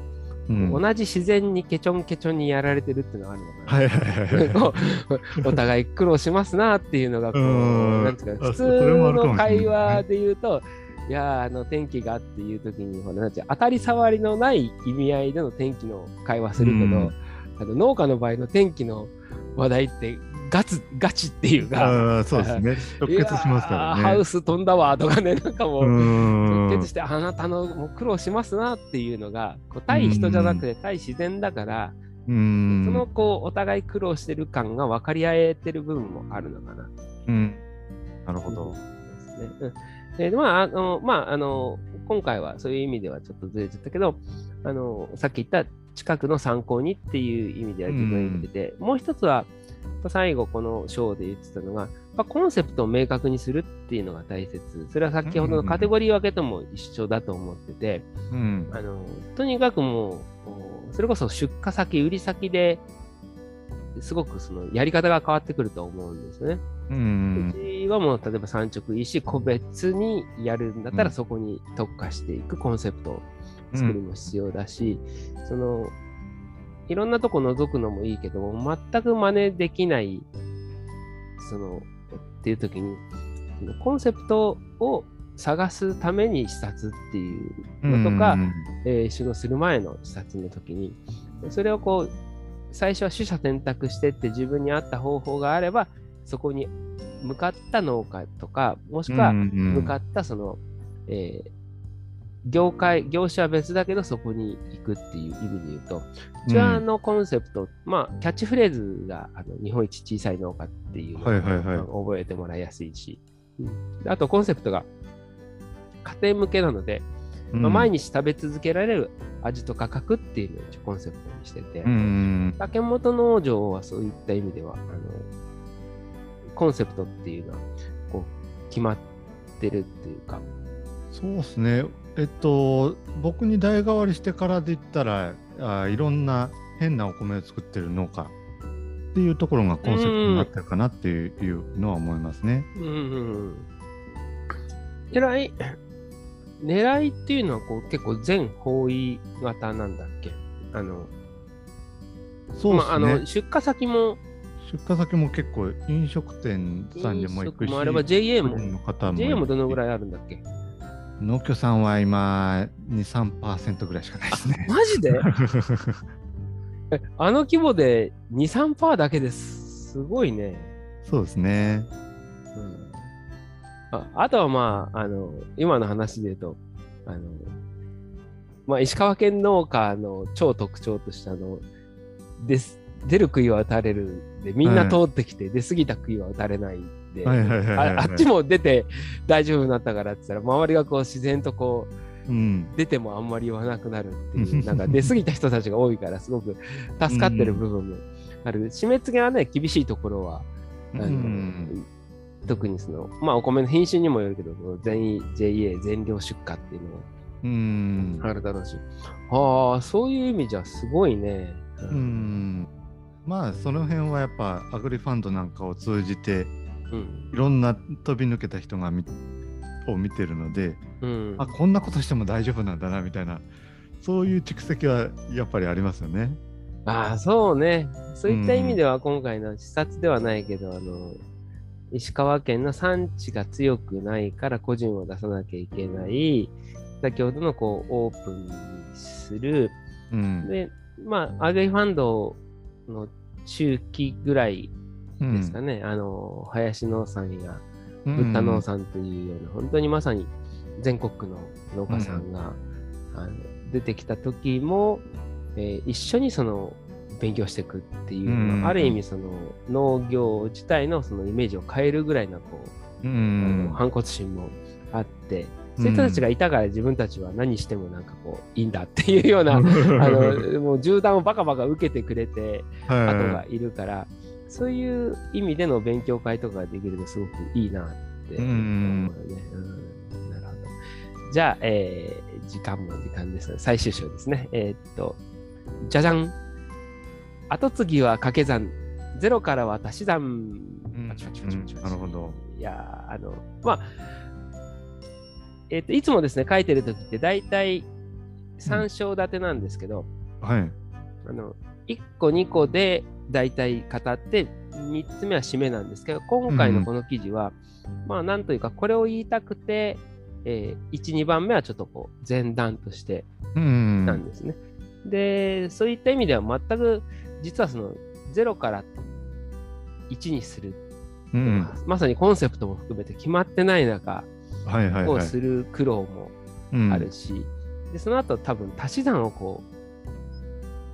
うん、同じ自然にケチョンケチョンにやられてるっていうのがあるのかな。お互い苦労しますなっていうのがこう、なんていうか普通の会話で言うと、いやあの天気がっていう時にほらなんて当たり障りのない意味合いでの天気の会話するけど、うん、あの農家の場合の天気の話題ってガツガチっていうか、そうですね。直結しますからね。ハウス飛んだわとかね、なんかもう、直結して、あなたのもう苦労しますなっていうのが、こう対人じゃなくて対自然だから、そのこうお互い苦労してる感が分かり合えてる部分もあるのかな。うん、なるほど。ですね。でまあ、あの、まあ、あの、今回はそういう意味ではちょっとずれちゃったけど、あの、さっき言った近くの参考にっていう意味では自分入れてて、うん、もう一つは、最後この章で言ってたのが、まあ、コンセプトを明確にするっていうのが大切。それは先ほどのカテゴリー分けとも一緒だと思ってて、うん、あのとにかくもう、それこそ出荷先、売り先ですごくそのやり方が変わってくると思うんですね。うん、うちはもう例えば産直いいし個別にやるんだったらそこに特化していくコンセプトを作るも必要だし、うん、そのいろんなとこ覗くのもいいけども全く真似できないそのっていう時にコンセプトを探すために視察っていうのとか、うん、えー、仕事する前の視察の時にそれをこう最初は取捨選択してって自分に合った方法があればそこに向かった農家とかもしくは向かったその、うんうん、えー、業界、業種は別だけどそこに行くっていう意味で言うと、うちはのコンセプト、うん、まあ、キャッチフレーズがあの日本一小さい農家っていうのを覚えてもらいやすいし、あとコンセプトが家庭向けなので、まあ、毎日食べ続けられる味と価格っていうのをコンセプトにしてて、うん、竹本農場はそういった意味ではあのコンセプトっていうのはこう決まってるっていうか。そうですね。えっと僕に代替わりしてからで言ったらあいろんな変なお米を作ってる農家っていうところがコンセプトになってるかなっていうのは思いますね。うんうん、狙い狙いっていうのはこう結構全方位型なんだっけ？あのそうですね、まあ、あの出荷先も出荷先も結構飲食店さんでも行くし、もあれば JA も JA もどのぐらいあるんだっけ？農協さんは今2、3%ぐらいしかないですね。マジで？あの規模で2、3%だけです。すごいね。そうですね。うん、ああとはまあ、あの、今の話で言うと、あの、まあ、石川県農家の超特徴としたの、です。出る杭は打たれるで、みんな通ってきて、はい、出過ぎた杭は打たれないで、あっちも出て大丈夫になったからって言ったら、周りがこう自然とこう、うん、出てもあんまり言わなくなるっていう、なんか出過ぎた人たちが多いから、すごく助かってる部分もある。締め付けはね、厳しいところは、あの、うん、特にその、まあお米の品種にもよるけど、全 JA 全量出荷っていうのは。あるだろうし、ああ、そういう意味じゃすごいね。うん。まあその辺はやっぱアグリファンドなんかを通じて、うん、いろんな飛び抜けた人がみを見てるので、うん、あこんなことしても大丈夫なんだなみたいなそういう蓄積はやっぱりありますよね。ああそうね。そういった意味では今回の視察ではないけど、うん、あの石川県の産地が強くないから個人を出さなきゃいけない。先ほどのこうオープンにする、うん、でまあアグリファンドの中期ぐらいですかね、うん、あの林農産やブッダ農産というような、本当にまさに全国の農家さんが、うん、あの出てきた時も、えー、一緒にその勉強していくっていうのは、ある意味その農業自体のそのイメージを変えるぐらいのこう、うん、反骨心もあってそういう人たちがいたから自分たちは何してもなんかこういいんだっていうような あのもう銃弾をバカバカ受けてくれて後がいるから、そういう意味での勉強会とかができるとすごくいいなって思うよね。うんなるほど。じゃあ、えー、時間も時間です。最終章ですね。えー、っと、じゃじゃん。後継ぎは掛け算。ゼロからは足し算。なるほど。いやあの、まあ、えっ、ー、と、いつもですね、書いてる時って大体3章立てなんですけど、うん、はい。あの、1個2個で大体語って、3つ目は締めなんですけど、今回のこの記事は、うん、まあ、なんというか、これを言いたくて、えー、1、2番目はちょっとこう、前段としてなんですね。うん、で、そういった意味では全く、実はその、0から1にする、うん、まさにコンセプトも含めて決まってない中、をする苦労もあるし、でその後多分足し算をこ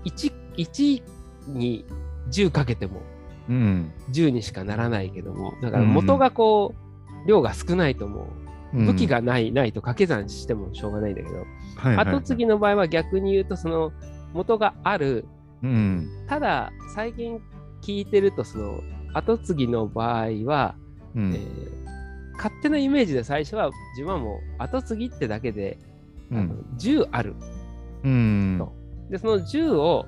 う 1, 1に10かけても10にしかならないけどもだから元がこう、量が少ないともう武器がない、ないと掛け算してもしょうがないんだけど、後継ぎの場合は逆に言うとその元がある、うん、ただ最近聞いてるとその後継ぎの場合は、うん、えー勝手なイメージで最初は自分はもう後継ぎってだけで、うん、あの10ある、うん、でその10を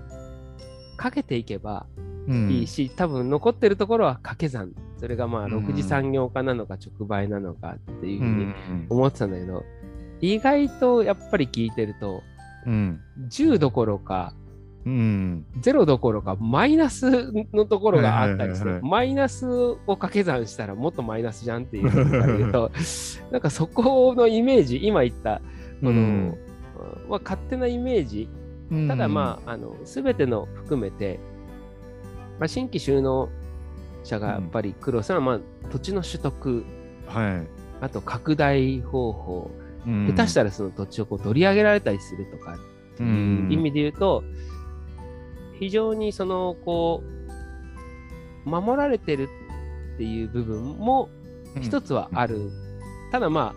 かけていけばいいし、うん、多分残ってるところは掛け算。それがまあ6次産業化なのか直売なのかっていうふうに思ってたんだけど、意外とやっぱり聞いてると、うん、10どころかうん、ゼロどころかマイナスのところがあったりして、マイナスを掛け算したらもっとマイナスじゃんっていう なんかそこのイメージ今言ったこの、うん、まあ、勝手なイメージ、ただまああの全ての含めて、まあ、新規収納者がやっぱり苦労するのは、まあ、土地の取得、はい、あと拡大方法。うん、下手したらその土地をこう取り上げられたりするとかっていう意味で言うと、非常にそのこう守られてるっていう部分も一つはある、うん、ただま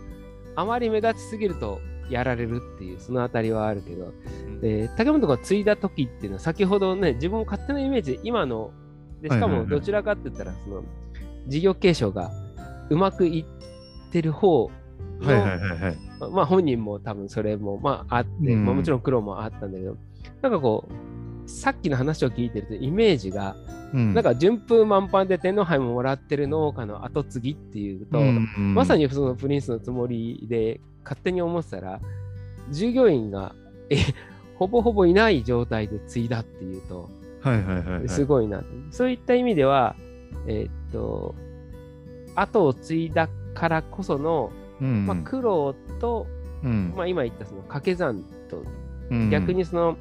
ああまり目立ちすぎるとやられるっていうそのあたりはあるけど、で竹本が継いだ時っていうのは先ほどね自分勝手なイメージで今のでしかもどちらかって言ったらその事業継承がうまくいってる方の、はいはいはいはい、まあ本人も多分それもまああって、うん、まあ、もちろん苦労もあったんだけどなんかこうさっきの話を聞いてるとイメージが、うん、なんか順風満帆で天皇杯ももらってる農家の後継ぎっていうと、うんうん、まさにそのプリンスのつもりで勝手に思ってたら従業員がえほぼほぼいない状態で継いだっていうと、はいはいはい、はい、すごいなそういった意味ではえー、っと後を継いだからこその、うんうん、まあ、苦労と、うん、まあ、今言ったその掛け算と、うんうん、逆にその、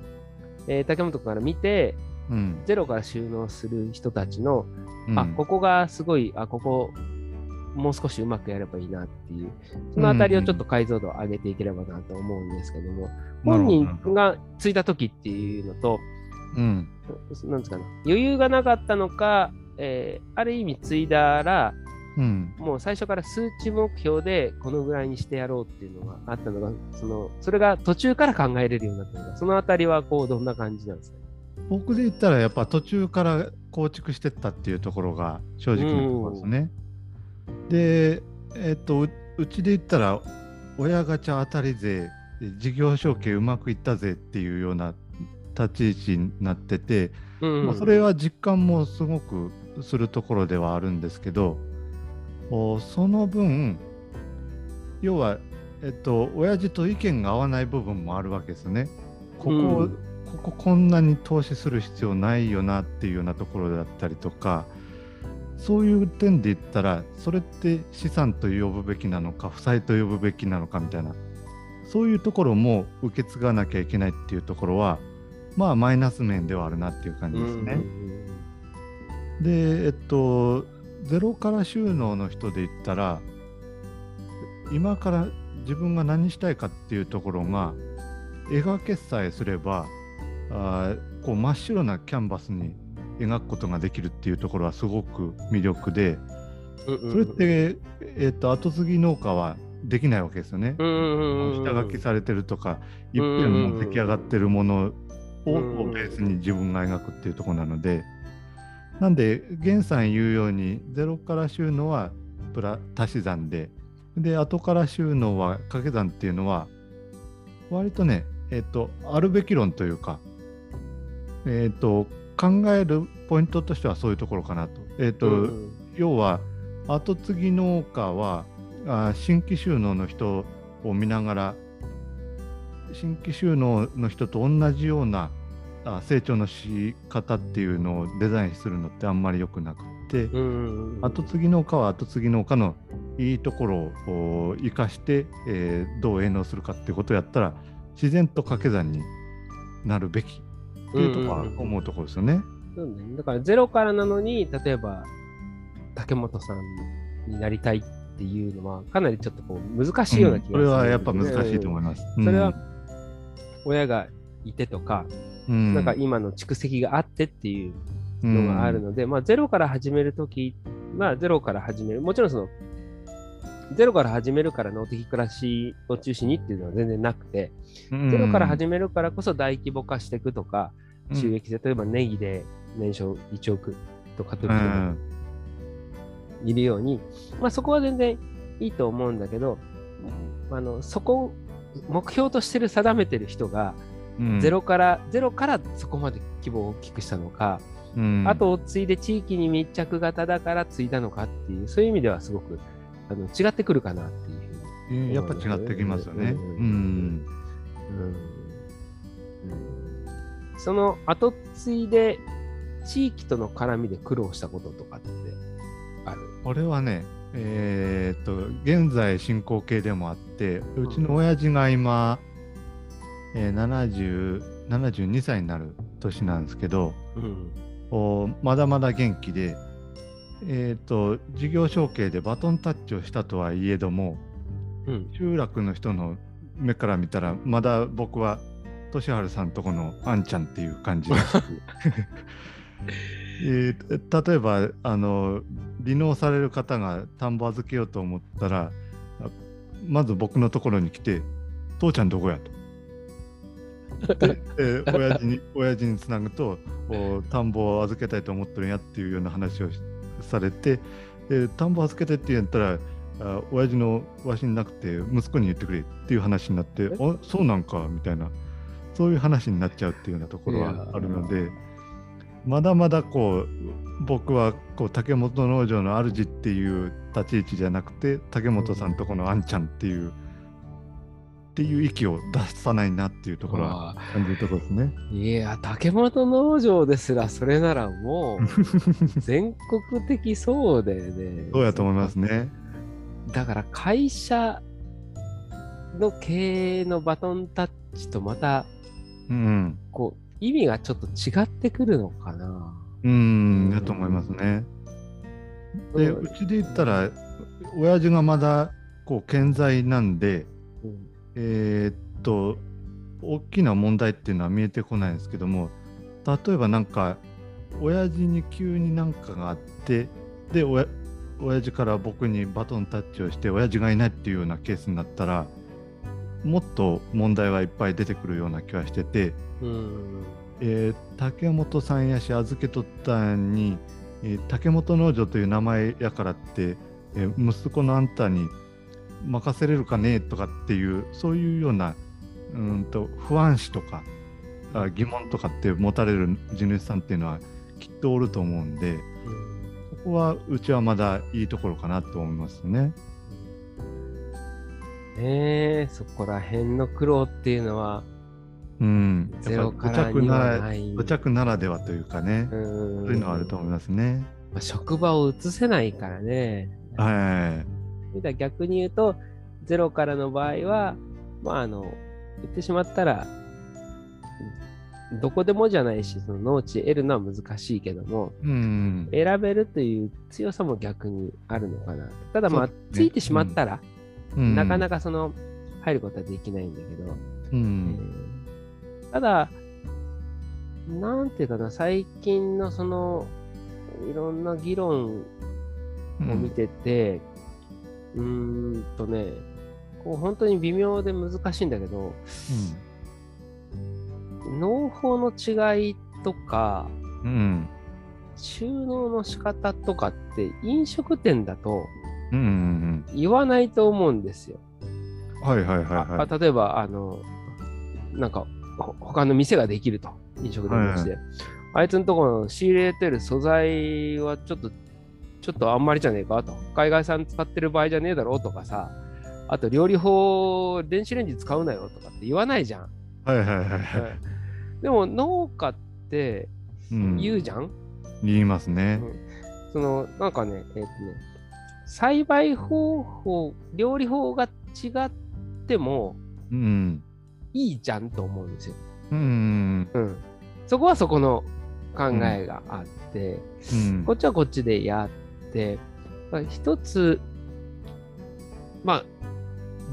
えー、竹本から見て、うん、ゼロから収納する人たちの、うん、あここがすごいあここもう少しうまくやればいいなっていうそのあたりをちょっと解像度を上げていければなと思うんですけども、本人が継いだ時っていうのと、うん、なんですかね余裕がなかったのか、えー、ある意味継いだらうん、もう最初から数値目標でこのぐらいにしてやろうっていうのがあったのが、そのそれが途中から考えれるようになったのが、そのあたりはこうどんな感じなんですか？僕で言ったらやっぱ途中から構築してったっていうところが正直なところですね。で、えっと、うちで言ったら親ガチャ当たり税、事業承継うまくいったぜっていうような立ち位置になってて、うんうん、まあ、それは実感もすごくするところではあるんですけど、その分要は、えっと、親父と意見が合わない部分もあるわけですね。ここ、うん、こここんなに投資する必要ないよなっていうようなところだったりとかそういう点で言ったらそれって資産と呼ぶべきなのか負債と呼ぶべきなのかみたいなそういうところも受け継がなきゃいけないっていうところはまあマイナス面ではあるなっていう感じですね。うん、でえっとゼロから収納の人で言ったら今から自分が何したいかっていうところが描けさえすればあこう真っ白なキャンバスに描くことができるっていうところはすごく魅力で、それって、えーと、後継ぎ農家はできないわけですよね。下書きされてるとか一遍も出来上がってるものをベースに自分が描くっていうところなので。なんで、源さん言うように、ゼロから収納はプラ足し算で、で、後から収納は掛け算っていうのは、割とね、えっ、ー、と、あるべき論というか、えっ、ー、と、考えるポイントとしてはそういうところかなと。えっ、ー、と、うん、要は、後継ぎ農家はあ新規収納の人を見ながら、新規収納の人と同じようなあ成長のし方っていうのをデザインするのってあんまり良くなくて、後継ぎ農家は後継ぎ農家のいいところを生かして、えー、どう営農するかっていうことをやったら自然と掛け算になるべき。っていうところは思うところですよね。だからゼロからなのに例えば竹本さんになりたいっていうのはかなりちょっとこう難しいような気がする、ね、うん、それはやっぱ難しいと思います。それは親がいてとか、うん、なんか今の蓄積があってっていうのがあるので、うん、まあ、ゼロから始めるときは、ゼロから始める。もちろんその、ゼロから始めるから農的暮らしを中心にっていうのは全然なくて、うん、ゼロから始めるからこそ大規模化していくとか、収益性、例えばネギで年商1億とかといるように、まあ、そこは全然いいと思うんだけど、あのそこ目標としてる定めてる人がゼロからゼロからそこまで規模を大きくしたのか、うん、あとを継いで地域に密着型だから継いだのかっていうそういう意味ではすごくあの違ってくるかなっていうふうに、やっぱ違ってきますよね。うん。その後継いで地域との絡みで苦労したこととかってある？これはねえー、っと現在進行形でもあってうちの親父が今、えー、70 72歳になる年なんですけど、うん、おまだまだ元気で、えーと、事業承継でバトンタッチをしたとはいえども、うん、集落の人の目から見たらまだ僕は俊治さんとこのあんちゃんっていう感じ えー、例えばあの離農される方が田んぼ預けようと思ったらまず僕のところに来て「父ちゃんどこや?」と。で、えー、親父に親父につなぐと田んぼを預けたいと思ってるんやっていうような話をされて、で田んぼ預けてって言ったらあ親父のわしになくて息子に言ってくれっていう話になってあそうなんかみたいなそういう話になっちゃうっていうようなところはあるのでまだまだこう僕はこう竹本農場の主っていう立ち位置じゃなくて竹本さんとこのあんちゃんっていうっていう息を出さないなっていうところは感じるところですね。いや竹本農場ですらそれならもう 全国的そうでね。そうやと思いますね。だから会社の経営のバトンタッチとまた、うん、こう意味がちょっと違ってくるのかな。うん、だと思いますね。で、うちで言ったら、親父がまだこう健在なんで、うん、えー、っと、大きな問題っていうのは見えてこないんですけども、例えばなんか、親父に急になんかがあって、で、親親父から僕にバトンタッチをして、親父がいないっていうようなケースになったら、もっと問題はいっぱい出てくるような気はしてて、うん。えー、竹本さんやし預けとったんに、えー、竹本農場という名前やからって、えー、息子のあんたに任せれるかねとかっていうそういうようなうんと不安視とかあ疑問とかって持たれる地主さんっていうのはきっとおると思うんで、うん、そこはうちはまだいいところかなと思いますね。えー、そこら辺の苦労っていうのは、うん、ゼロからにはない土着ならではというかね、そういうのはあると思いますね。まあ、職場を移せないからね。はい。逆に言うと、ゼロからの場合は、まあ、あの、言ってしまったら、どこでもじゃないし、その農地得るのは難しいけども、うん、選べるという強さも逆にあるのかな。ただまあ、ね、ついてしまったら、うん、なかなかその、入ることはできないんだけど、うん、えー、ただ、なんていうかな、最近のその、いろんな議論を見てて、うん、ーんとね、こう本当に微妙で難しいんだけど、うん、農法の違いとか、うん、収納の仕方とかって飲食店だと言わないと思うんですよ。はいはいはい、はい、例えばあのなんか他の店ができると飲食店として、はいはい、あいつのところの仕入れてる素材はちょっとちょっとあんまりじゃねえかと。海外産使ってる場合じゃねえだろうとかさ。あと料理法電子レンジ使うなよとかって言わないじゃん。はいはいはい、はい、でも農家って言うじゃん、うん、言いますね。うん、そのなんかねえっ、ー、とね栽培方法料理法が違っても、うん、いいじゃんと思うんですよ。うん、うん、そこはそこの考えがあって、うん、こっちはこっちでやって、一つ、まあ、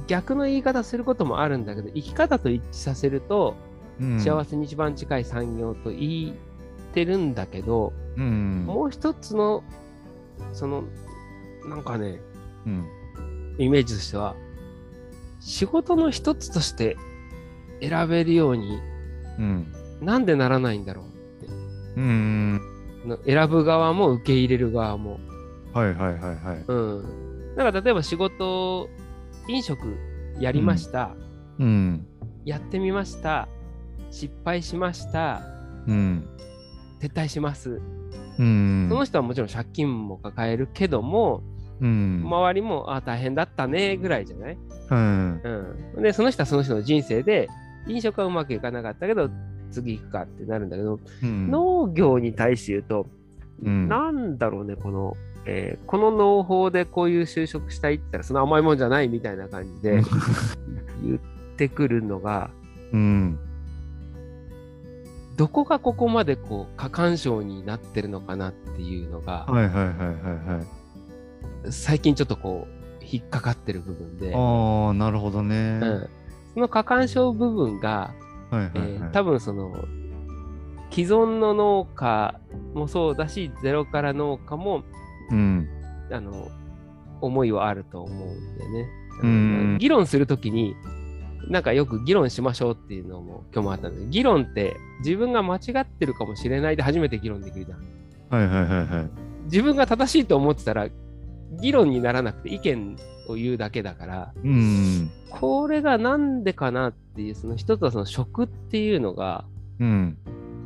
逆の言い方することもあるんだけど、生き方と一致させると、うん、幸せに一番近い産業と言ってるんだけど、うん、もう一つの、その、なんかね、うん、イメージとしては、仕事の一つとして選べるように、うん、なんでならないんだろうって。うん。選ぶ側も受け入れる側も。はいはいはいはい。うん。だから例えば仕事、飲食やりました。うん。やってみました。失敗しました。うん。撤退します。うん。その人はもちろん借金も抱えるけども、うん、周りもあ大変だったねぐらいじゃない、うん、うん、でその人はその人の人生で飲食はうまくいかなかったけど次行くかってなるんだけど、うん、農業に対して言うと、うん、なんだろうねこの、えー、この農法でこういう就職したいって言ったらその甘いもんじゃないみたいな感じで 言ってくるのが、うん、どこがここまでこう過干渉になってるのかなっていうのが、はいはいはいはいはい、最近ちょっとこう引っかかってる部分で、ああなるほどね、うん、その過干渉部分が、はいはいはい。えー、多分その既存の農家もそうだしゼロから農家も、うん、あの思いはあると思うんでね、うん、議論するときになんかよく議論しましょうっていうのも今日もあったんです議論って自分が間違ってるかもしれないで初めて議論できるじゃん。はいはいはいはい。自分が正しいと思ってたら議論にならなくて意見を言うだけだから、うん、これがなんでかなっていうその一つはその食っていうのが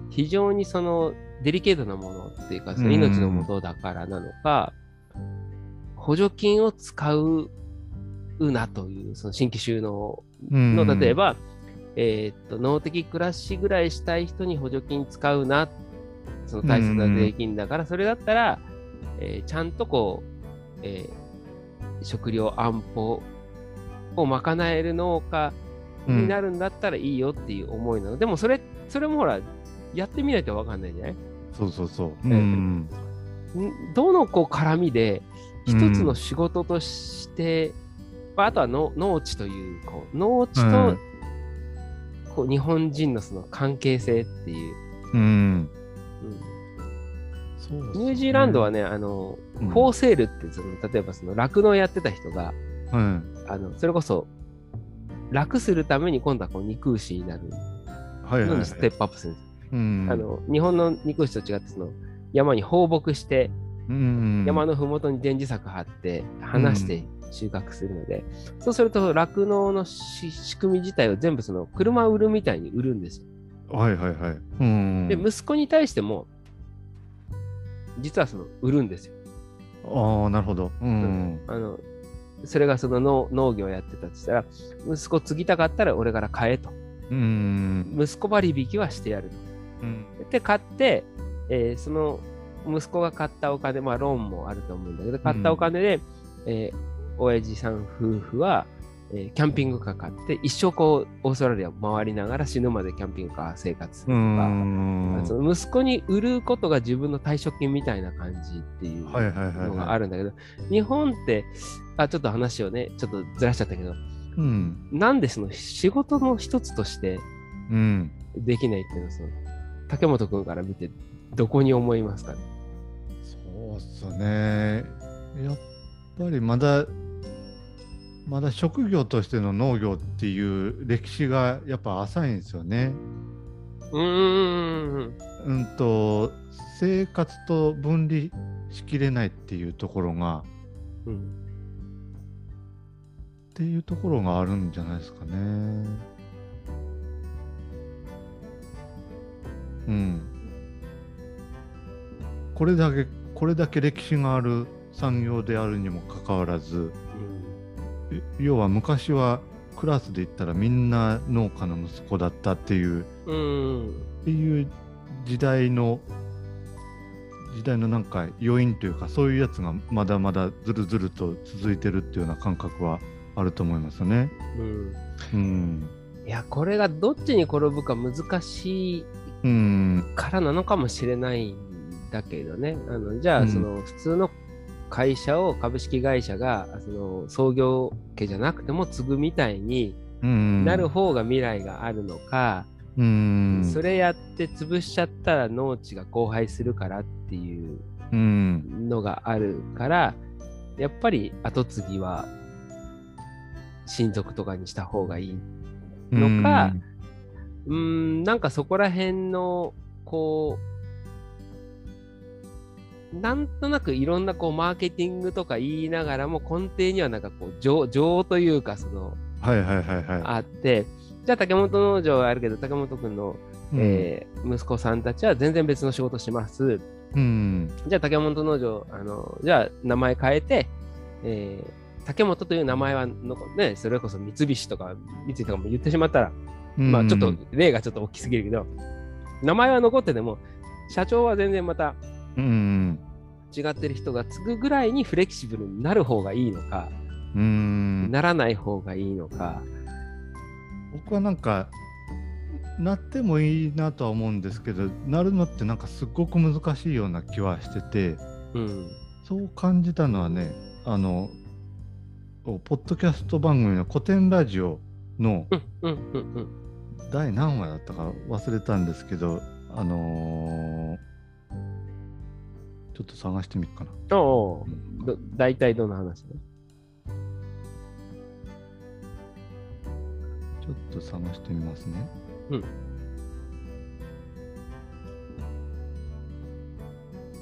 非常にそのデリケートなものっていうかその命のもとだからなのか、補助金を使うなというその新規収納の、例えば、えー、っと脳的暮らしぐらいしたい人に補助金使うなその大切な税金だから、それだったら、えー、ちゃんとこう、えー、食料安保を賄える農家になるんだったらいいよっていう思いなの、うん、でもそれそれもほらやってみないと分かんないじゃないそうそうそう、うん、どのこう絡みで一つの仕事として、まあ、あとはの農地というこう農地と、こう日本人のその関係性っていう。うん、うん、ニュージーランドはね、あの、うん、フォーセールってその、例えばその酪農やってた人が、うん、あのそれこそ楽するために今度はこう肉牛になる。のにステップアップするんです。うん、あの日本の肉牛と違ってその山に放牧して、うん、山の麓に電磁石貼って離して収穫するので、うん、そうすると酪農の仕組み自体を全部その車を売るみたいに売るんですよ。はいはいはい。うん、で息子に対しても実はその売るんですよ。ああなるほど。うん、あのそれがその農農業やってたとしたら息子継ぎたかったら俺から買えと。うん息子割引はしてやると。うん、で買って、えー、その息子が買ったお金、まあローンもあると思うんだけど、買ったお金で、うん、えー、親父さん夫婦は、えー、キャンピングカー買って、一生こう、オーストラリアを回りながら死ぬまでキャンピングカー生活とか、その息子に売ることが自分の退職金みたいな感じっていうのがあるんだけど、日本って、あ、ちょっと話をね、ちょっとずらしちゃったけど、うん、なんでその仕事の一つとしてできないっていうのは、その竹本君から見てどこに思いますかね？そうっすね。やっぱりまだまだ職業としての農業っていう歴史がやっぱ浅いんですよね。うん。うんと生活と分離しきれないっていうところが、うん、っていうところがあるんじゃないですかね。うん。これだけこれだけ歴史がある産業であるにもかかわらず、うん、要は昔はクラスで言ったらみんな農家の息子だったっていう、うん、っていう時代の時代のなんか要因というかそういうやつがまだまだずるずると続いてるっていうような感覚はあると思いますね。うん、うん、いやこれがどっちに転ぶか難しいからなのかもしれないんだけどね。あのじゃあその普通の会社を株式会社がその創業家じゃなくても継ぐみたいになる方が未来があるのか、うん、それやって潰しちゃったら農地が荒廃するからっていうのがあるから、やっぱり後継ぎは親族とかにした方がいいのか、うん、んなんかそこら辺のこうなんとなくいろんなこうマーケティングとか言いながらも根底にはなんかこう情情というかその、はいはいはいはい、あって。じゃあ竹本農場はあるけど竹本君の、うん、えー、息子さんたちは全然別の仕事します。うん、じゃあ竹本農場あのじゃあ名前変えて、えー、竹本という名前はの、ね、それこそ三菱とか三井とかも言ってしまったら、うん、まあちょっと例がちょっと大きすぎるけど名前は残ってても社長は全然またうん、違ってる人が継ぐぐらいにフレキシブルになる方がいいのか、うん、ならない方がいいのか。僕はなんかなってもいいなとは思うんですけどなるのってなんかすっごく難しいような気はしてて、うん、そう感じたのはねあのポッドキャスト番組の古典ラジオの第何話だったか忘れたんですけど、あのー、ちょっと探してみっかな。おお、大体どんな話ね。ちょっと探してみますね。うん。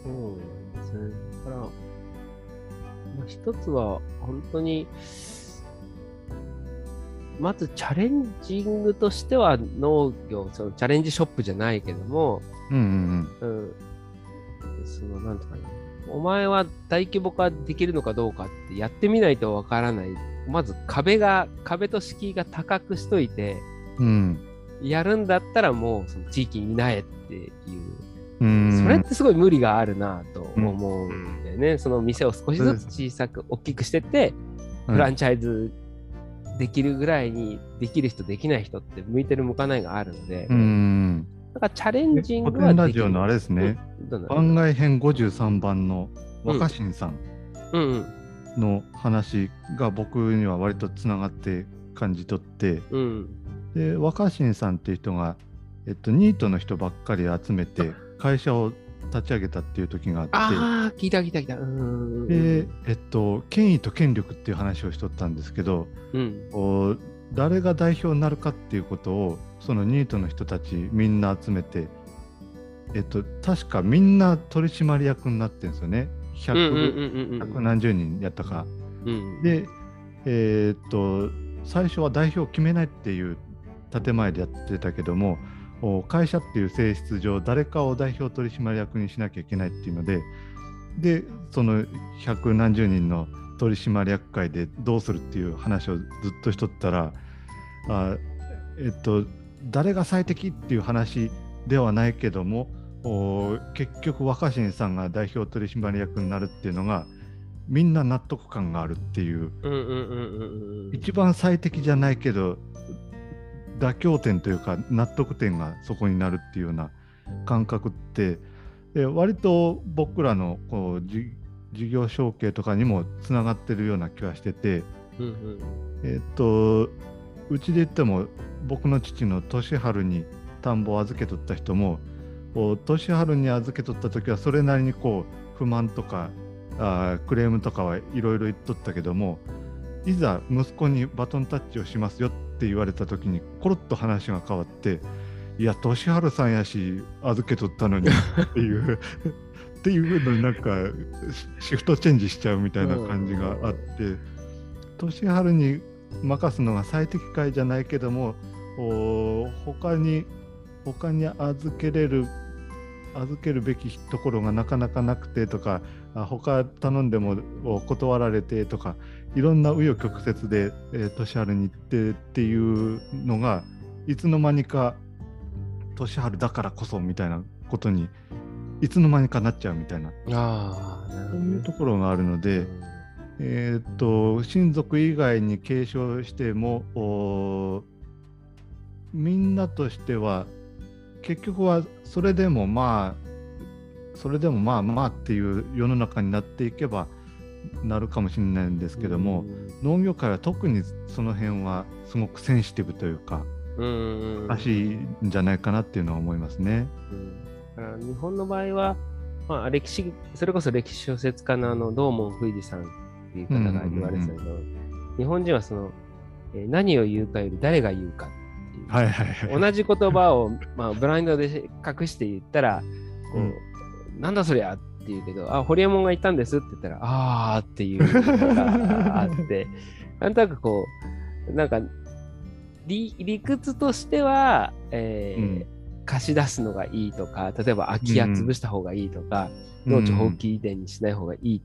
そうですね。だから、まあ、一つは本当に、まずチャレンジングとしては農業、そのチャレンジショップじゃないけども、うんうんうん、その、なんとかな、お前は大規模化できるのかどうかってやってみないとわからない。まず壁が、壁と敷居が高くしといて、うん、やるんだったらもうその地域になえっていう。それってすごい無理があるなと思うんだよね、うん、その店を少しずつ小さく大きくしてって、フランチャイズできるぐらいにできる人できない人って向いてる向かないがあるので、うん、だからチャレンジングはラジオのあれですね、番外編53番の若新さんの話が僕には割とつながって感じ取って、うん、で若新さんっていう人が、えっと、ニートの人ばっかり集めて会社を立ち上げたっていう時があってああ聞いた聞いた聞いた。でえっと権威と権力っていう話をしとったんですけど、うん、お誰が代表になるかっていうことをそのニートの人たちみんな集めてえっと確かみんな取締役になってるんですよね。百何十人やったか、うん、でえー、っと最初は代表を決めないっていう建前でやってたけども会社っていう性質上誰かを代表取締役にしなきゃいけないっていうのででその百何十人の取締役会でどうするっていう話をずっとしとったらあえっと誰が最適っていう話ではないけども結局若新さんが代表取締役になるっていうのがみんな納得感があるっていう。一番最適じゃないけど妥協点というか納得点がそこになるっていうような感覚って割と僕らのこう事業承継とかにもつながってるような気はしてて、うんうん、えっとうちで言っても僕の父の年春に田んぼを預けとった人も年春に預けとった時はそれなりにこう不満とかあクレームとかはいろいろ言っとったけどもいざ息子にバトンタッチをしますよって言われた時にコロッと話が変わっていや年春さんやし預けとったのにっていう っていうのになんかシフトチェンジしちゃうみたいな感じがあって年春に任すのが最適解じゃないけども他に他に預けれる預けるべきところがなかなかなくてとか他頼んでも断られてとかいろんな紆余曲折で、えー、年春に行ってっていうのがいつの間にか年春だからこそみたいなことにいつの間にかなっちゃうみたいな。あそういうところがあるので、えー、っと親族以外に継承してもみんなとしては結局はそれでもまあそれでもまあまあっていう世の中になっていけばなるかもしれないんですけども、農業界は特にその辺はすごくセンシティブというか、難しいんじゃないかなっていうのは思いますね。うん、日本の場合は、まあ、歴史それこそ歴史小説家のあの道門不二さんっていう方が言われてたけど、日本人はその、えー、何を言うかより誰が言うかっていう、はいはいはい、同じ言葉を、まあ、ブラインドで隠して言ったらこう、うん、なんだそりゃって言うけど、あ、ホリエモンがいたんですって言ったら、あーっていうのがあって、なんとなくこう、なんか理、理屈としては、えー、うん、貸し出すのがいいとか、例えば空き家潰した方がいいとか、うん、農地放棄移転にしない方がいい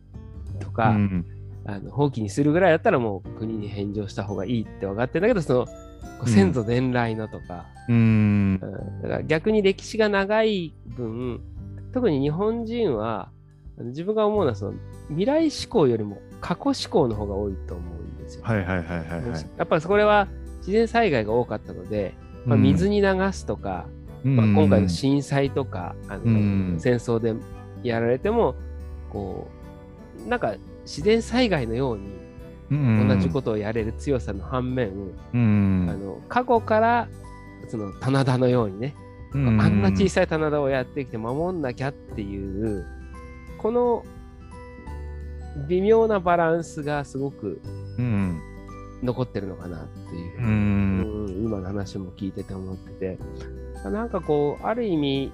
とか、うん、あの放棄にするぐらいだったらもう国に返上した方がいいって分かってるんだけど、その、先祖伝来のとか、うん、だから逆に歴史が長い分、特に日本人は、自分が思うのはその未来志向よりも過去志向の方が多いと思うんですよ。はいはいはいはい、はい、やっぱりこれは自然災害が多かったので、まあ、水に流すとか、うん、まあ、今回の震災とか、あの、うん、戦争でやられてもこうなんか自然災害のように同じことをやれる強さの反面、うん、あの過去からその棚田のようにね、うん、あんな小さい棚田をやってきて守んなきゃっていうこの微妙なバランスがすごく残ってるのかなっていう、うん、今の話も聞いてて思ってて。なんかこうある意味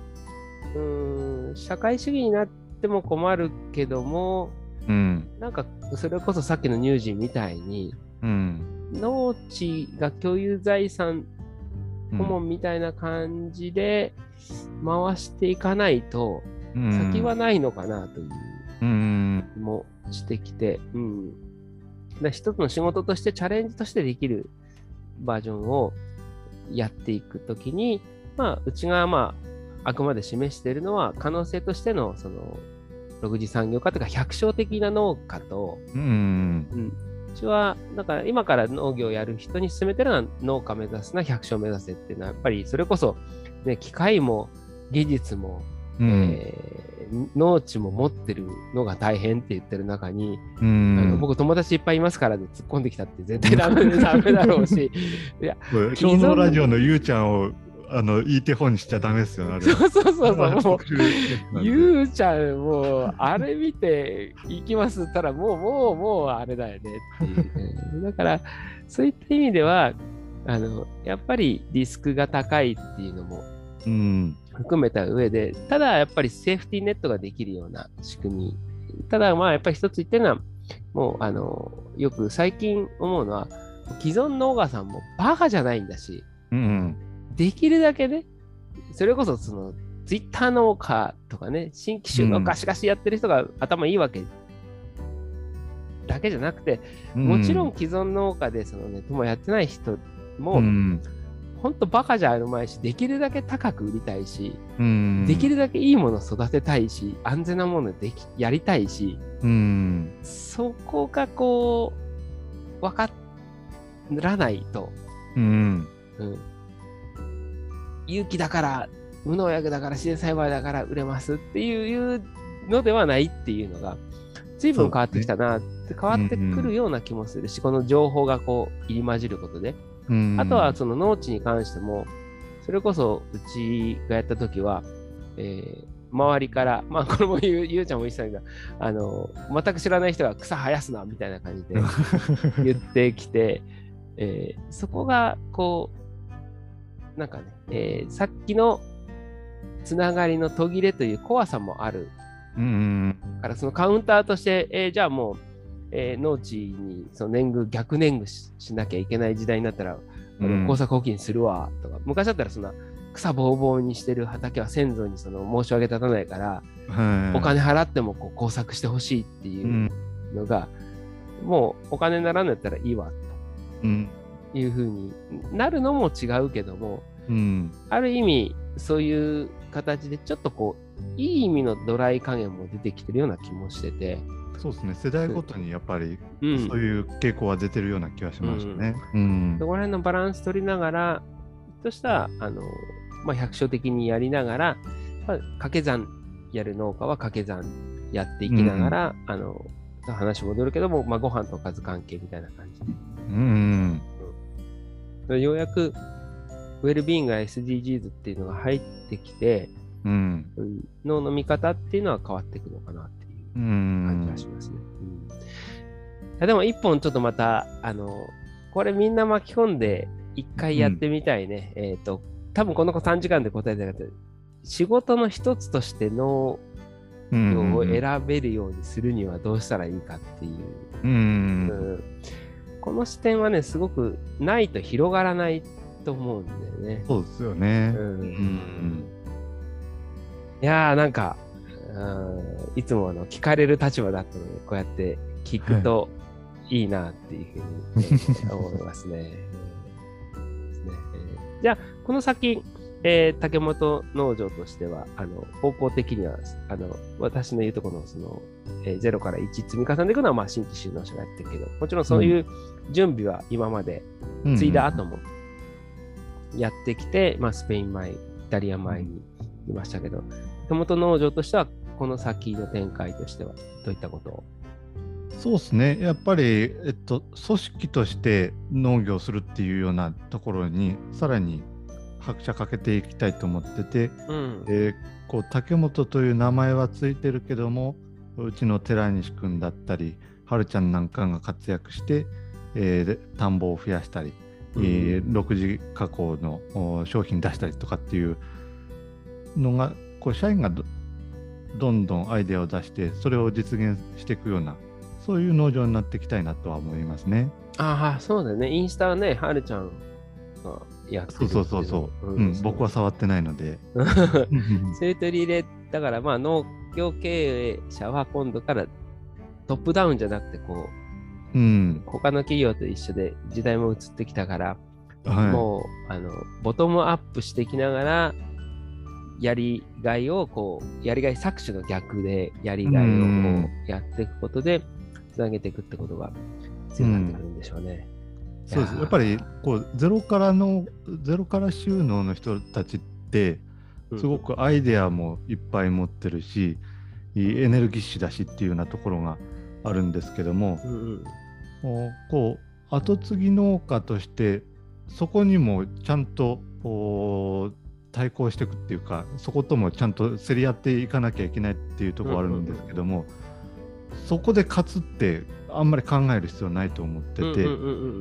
うん社会主義になっても困るけども、うん、なんかそれこそさっきの乳児みたいに、うん、農地が共有財産顧問みたいな感じで回していかないと、先はないのかなという気もしてきて、うん、だ一つの仕事としてチャレンジとしてできるバージョンをやっていくときに、まあ、うちがまああくまで示しているのは可能性としてのその6次産業化というか百姓的な農家と、うん、うん、うちはだから今から農業をやる人に勧めてるのは農家目指すな百姓目指せっていうのはやっぱりそれこそ、ね、機械も技術も、うん、えー、農地も持ってるのが大変って言ってる中に、うん、あの僕友達いっぱいいますからで突っ込んできたって絶対ダメダメだろうし。いや今日のラジオのゆうちゃんをあの、いい手本にしちゃダメですよ、ね、そうそうそうそう。もう、ゆうちゃん、もう、あれ見ていきますったら、もう、もう、もう、あれだよねっていう、ね。だから、そういった意味では、あの、やっぱりリスクが高いっていうのも、含めた上で、ただやっぱりセーフティーネットができるような仕組み。ただ、まあ、やっぱり一つ言ってるのは、もう、あの、よく最近思うのは、既存農家さんもバカじゃないんだし、うん、うんできるだけね、それこそそのツイッター農家とかね、新規種のガシガシやってる人が頭いいわけ。だけじゃなくて、もちろん既存農家でそのね、もやってない人も、本当バカじゃあるまいし、できるだけ高く売りたいし、できるだけいいもの育てたいし、安全なものできやりたいし、そこがこう、分からないと、うん、うん有機だから、無農薬だから、自然栽培だから売れますっていうのではないっていうのが、随分変わってきたなって、変わってくるような気もするし、この情報がこう入り混じることで。あとはその農地に関しても、それこそうちがやった時は、えー、周りから、まあこれもゆうゆうちゃんも言ってたけど、あの、全く知らない人が草生やすなみたいな感じで言ってきて、えー、そこがこう、なんかね、えー、さっきのつながりの途切れという怖さもある。うん、からそのカウンターとして、えー、じゃあもう、えー、農地にその年貢逆年貢しなきゃいけない時代になったら、うん、工作放棄にするわとか。昔だったらそんな草ぼうぼうにしてる畑は先祖にその申し訳立たないから、お金払ってもこう工作してほしいっていうのが、うん、もうお金にならんのやったらいいわと。うんいうふうになるのも違うけども、うん、ある意味そういう形でちょっとこういい意味のドライ加減も出てきてるような気もしてて。そうですね。世代ごとにやっぱり、そういう傾向は出てるような気がしましたね。うん、うん、そこら辺のバランス取りながらとしたあの、まあ、百姓的にやりながら、まあ、掛け算やる農家は掛け算やっていきながら、うん、あの話戻るけども、まあ、ご飯とおかず関係みたいな感じで。うん、ようやくウェルビーイングが SDGs っていうのが入ってきて、うん、脳の見方っていうのは変わっていくのかなっていう感じがしますね。うん、でも一本ちょっとまた、あの、これみんな巻き込んで一回やってみたいね。うん、えっ、ー、と、多分この子3時間で答えてなかった。仕事の一つとして農業を選べるようにするにはどうしたらいいかっていう。うん、うんこの視点はね、すごくないと広がらないと思うんだよね。そうですよね。うん。うん、いやー、なんか、いつもあの聞かれる立場だったので、こうやって聞くといいなっていうふうに、思いますね。じゃあ、この先、えー、竹本農場としては、あの、方向的には、あの、私の言うところの、その、えー、0から1積み重ねていくのは、まあ、新規収納者がやってるけど、もちろん。そういう準備は今まで、継いだ後もやってきて、うん、まあ、スペイン前、イタリア前にいましたけど、竹本農場としては、この先の展開としては、どういったことを？そうですね。やっぱり、えっと、組織として農業するっていうようなところにさらに拍車かけていきたいと思ってて、うん、えー、こう竹本という名前はついてるけどもうちの寺西君だったりはるちゃんなんかが活躍して、えー、田んぼを増やしたり、うん、えー、6次加工の商品出したりとかっていうのがこう社員がどんどんアイデアを出してそれを実現していくようなそういう農場になっていきたいなとは思いますね。ああそうだね。インスタはねはるちゃんがやってるそうそうそう、う。ん、僕は触ってないので。それ取り入れだからまあ農業経営者は今度からトップダウンじゃなくてこう、うん、他の企業と一緒で時代も移ってきたから、はい、もうあのボトムアップしていきながらやりがいをこうやりがい搾取の逆でやりがいをこうやっていくことでつなげていくってことが必要になってくるんでしょうね。うん、そうです。やっぱりこうゼロからのゼロから収納の人たちってすごくアイデアもいっぱい持ってるし、うん、エネルギッシュだしっていうようなところがあるんですけども、うんうん、こう後継ぎ農家としてそこにもちゃんと対抗していくっていうかそこともちゃんと競り合っていかなきゃいけないっていうところあるんですけども、うんうんうん、そこで勝つってあんまり考える必要ないと思ってて、うんうんうんう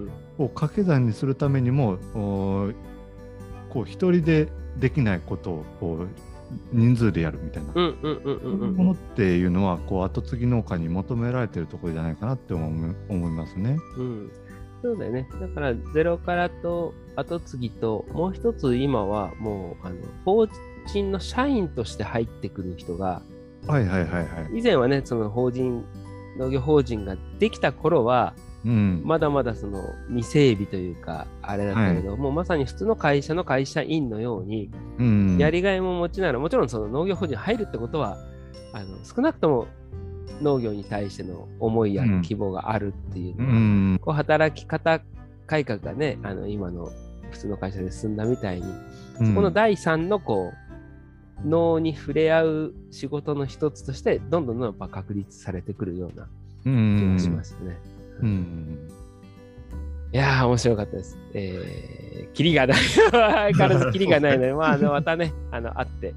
ん、こう掛け算にするためにもこう一人でできないことをこう人数でやるみたいなものっていうのはこう後継ぎ農家に求められてるところじゃないかなって思思いますね。うん、そうだよね。だからゼロからと後継ぎともう一つ今はもうあの法人の社員として入ってくる人が、はいはいはいはい、以前はねその法人農業法人ができた頃はうん、まだまだその未整備というかあれだったけど、はい、もうまさに普通の会社の会社員のように、うん、やりがいも持ちながらもちろんその農業法人入るってことはあの少なくとも農業に対しての思いや希望があるっていうのは、うん、こう働き方改革がねあの今の普通の会社で進んだみたいに、そこの第三のこう脳に触れ合う仕事の一つとしてどんどんどんどん確立されてくるような気がしますよね。うん。いやー、面白かったです。えー、キリがない。相変わらずキリがないので、まあ、あの、またね、あの、会って、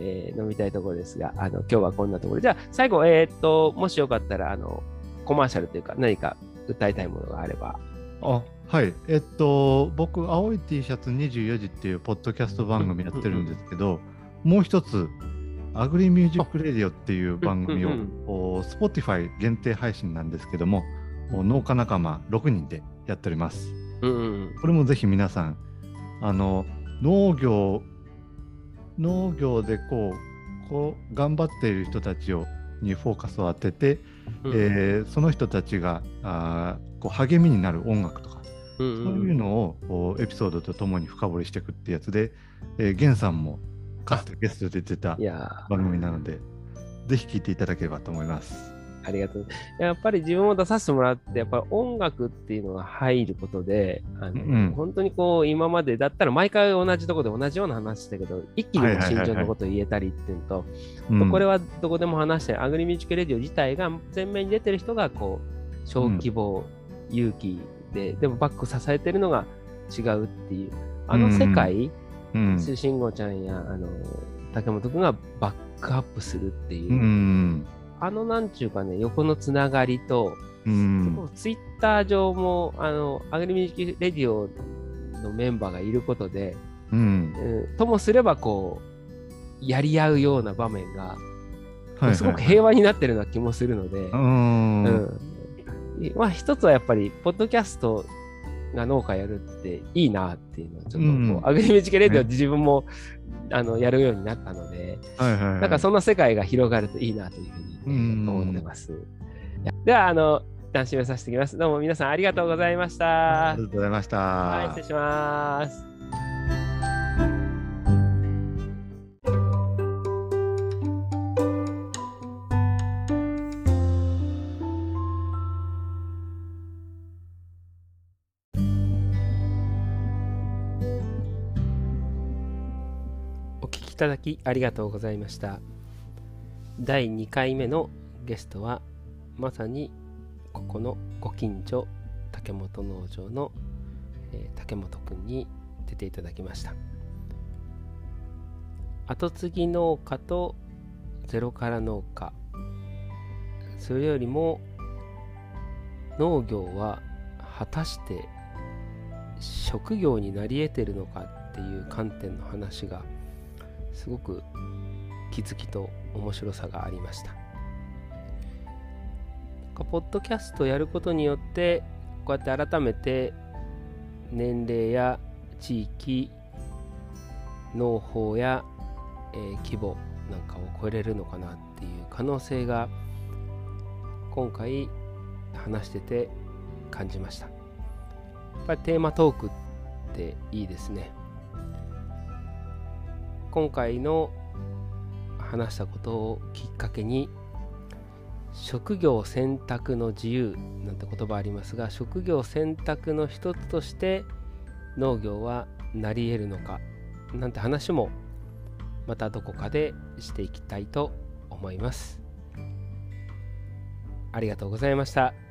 えー、飲みたいところですが、あの、今日はこんなところで。じゃあ、最後、えー、っと、もしよかったら、あの、コマーシャルというか、何か歌いたいものがあれば。あ、はい。えっと、僕、青い T シャツ24時っていうポッドキャスト番組やってるんですけど、もう一つ、アグリミュージックレディオっていう番組を、Spotify 限定配信なんですけども、農家仲間6人でやっております。うんうん、これもぜひ皆さんあの農業農業でこうこう頑張っている人たちをにフォーカスを当てて、うん、えー、その人たちがあこう励みになる音楽とか、うんうん、そういうのをエピソードとともに深掘りしていくってやつで、えー、ゲンさんもかつてゲストで出てた番組なのでぜひ聴いていただければと思います。ありがとう。やっぱり自分も出させてもらって、やっぱり音楽っていうのが入ることで、あの、うん、本当にこう、今までだったら毎回同じところで同じような話だけど、一気に心情のことを言えたりっていうのと、これはどこでも話して、アグリミュージックレディオ自体が前面に出てる人が、こう、小規模、うん、有機で、でもバック支えてるのが違うっていう、あの世界、うん、慎吾ちゃんや、あの、竹本君がバックアップするっていう、うんあのなんちゅうかね、横のつながりと、うん、ツイッター上も、あの、アグリミュージックレディオのメンバーがいることで、うん、えー、ともすればこう、やり合うような場面が、すごく平和になってるような気もするので、うん、まあ一つはやっぱり、ポッドキャストが農家やるっていいなっていうのは、ちょっとこう、うん、アグリミュージックレディオ自分も、あのやるようになったので、はいはいはい、なんかそんな世界が広がるといいなというふうに思ってます。では、あの、一旦締めさせていきます。どうも皆さんありがとうございました。ありがとうございました。はい、失礼します。お聞きいただきありがとうございました。第2回目のゲストはまさにここのご近所竹本農場の、えー、竹本くんに出ていただきました。後継ぎ農家とゼロから農家。それよりも農業は果たして職業になり得てるのかっていう観点の話がすごく気づきと面白さがありました。ポッドキャストやることによってこうやって改めて年齢や地域農法や、えー、規模なんかを超えれるのかなっていう可能性が今回話してて感じました。やっぱりテーマトークっていいですね。今回の話したことをきっかけに職業選択の自由なんて言葉ありますが職業選択の一つとして農業はなり得るのかなんて話もまたどこかでしていきたいと思います。ありがとうございました。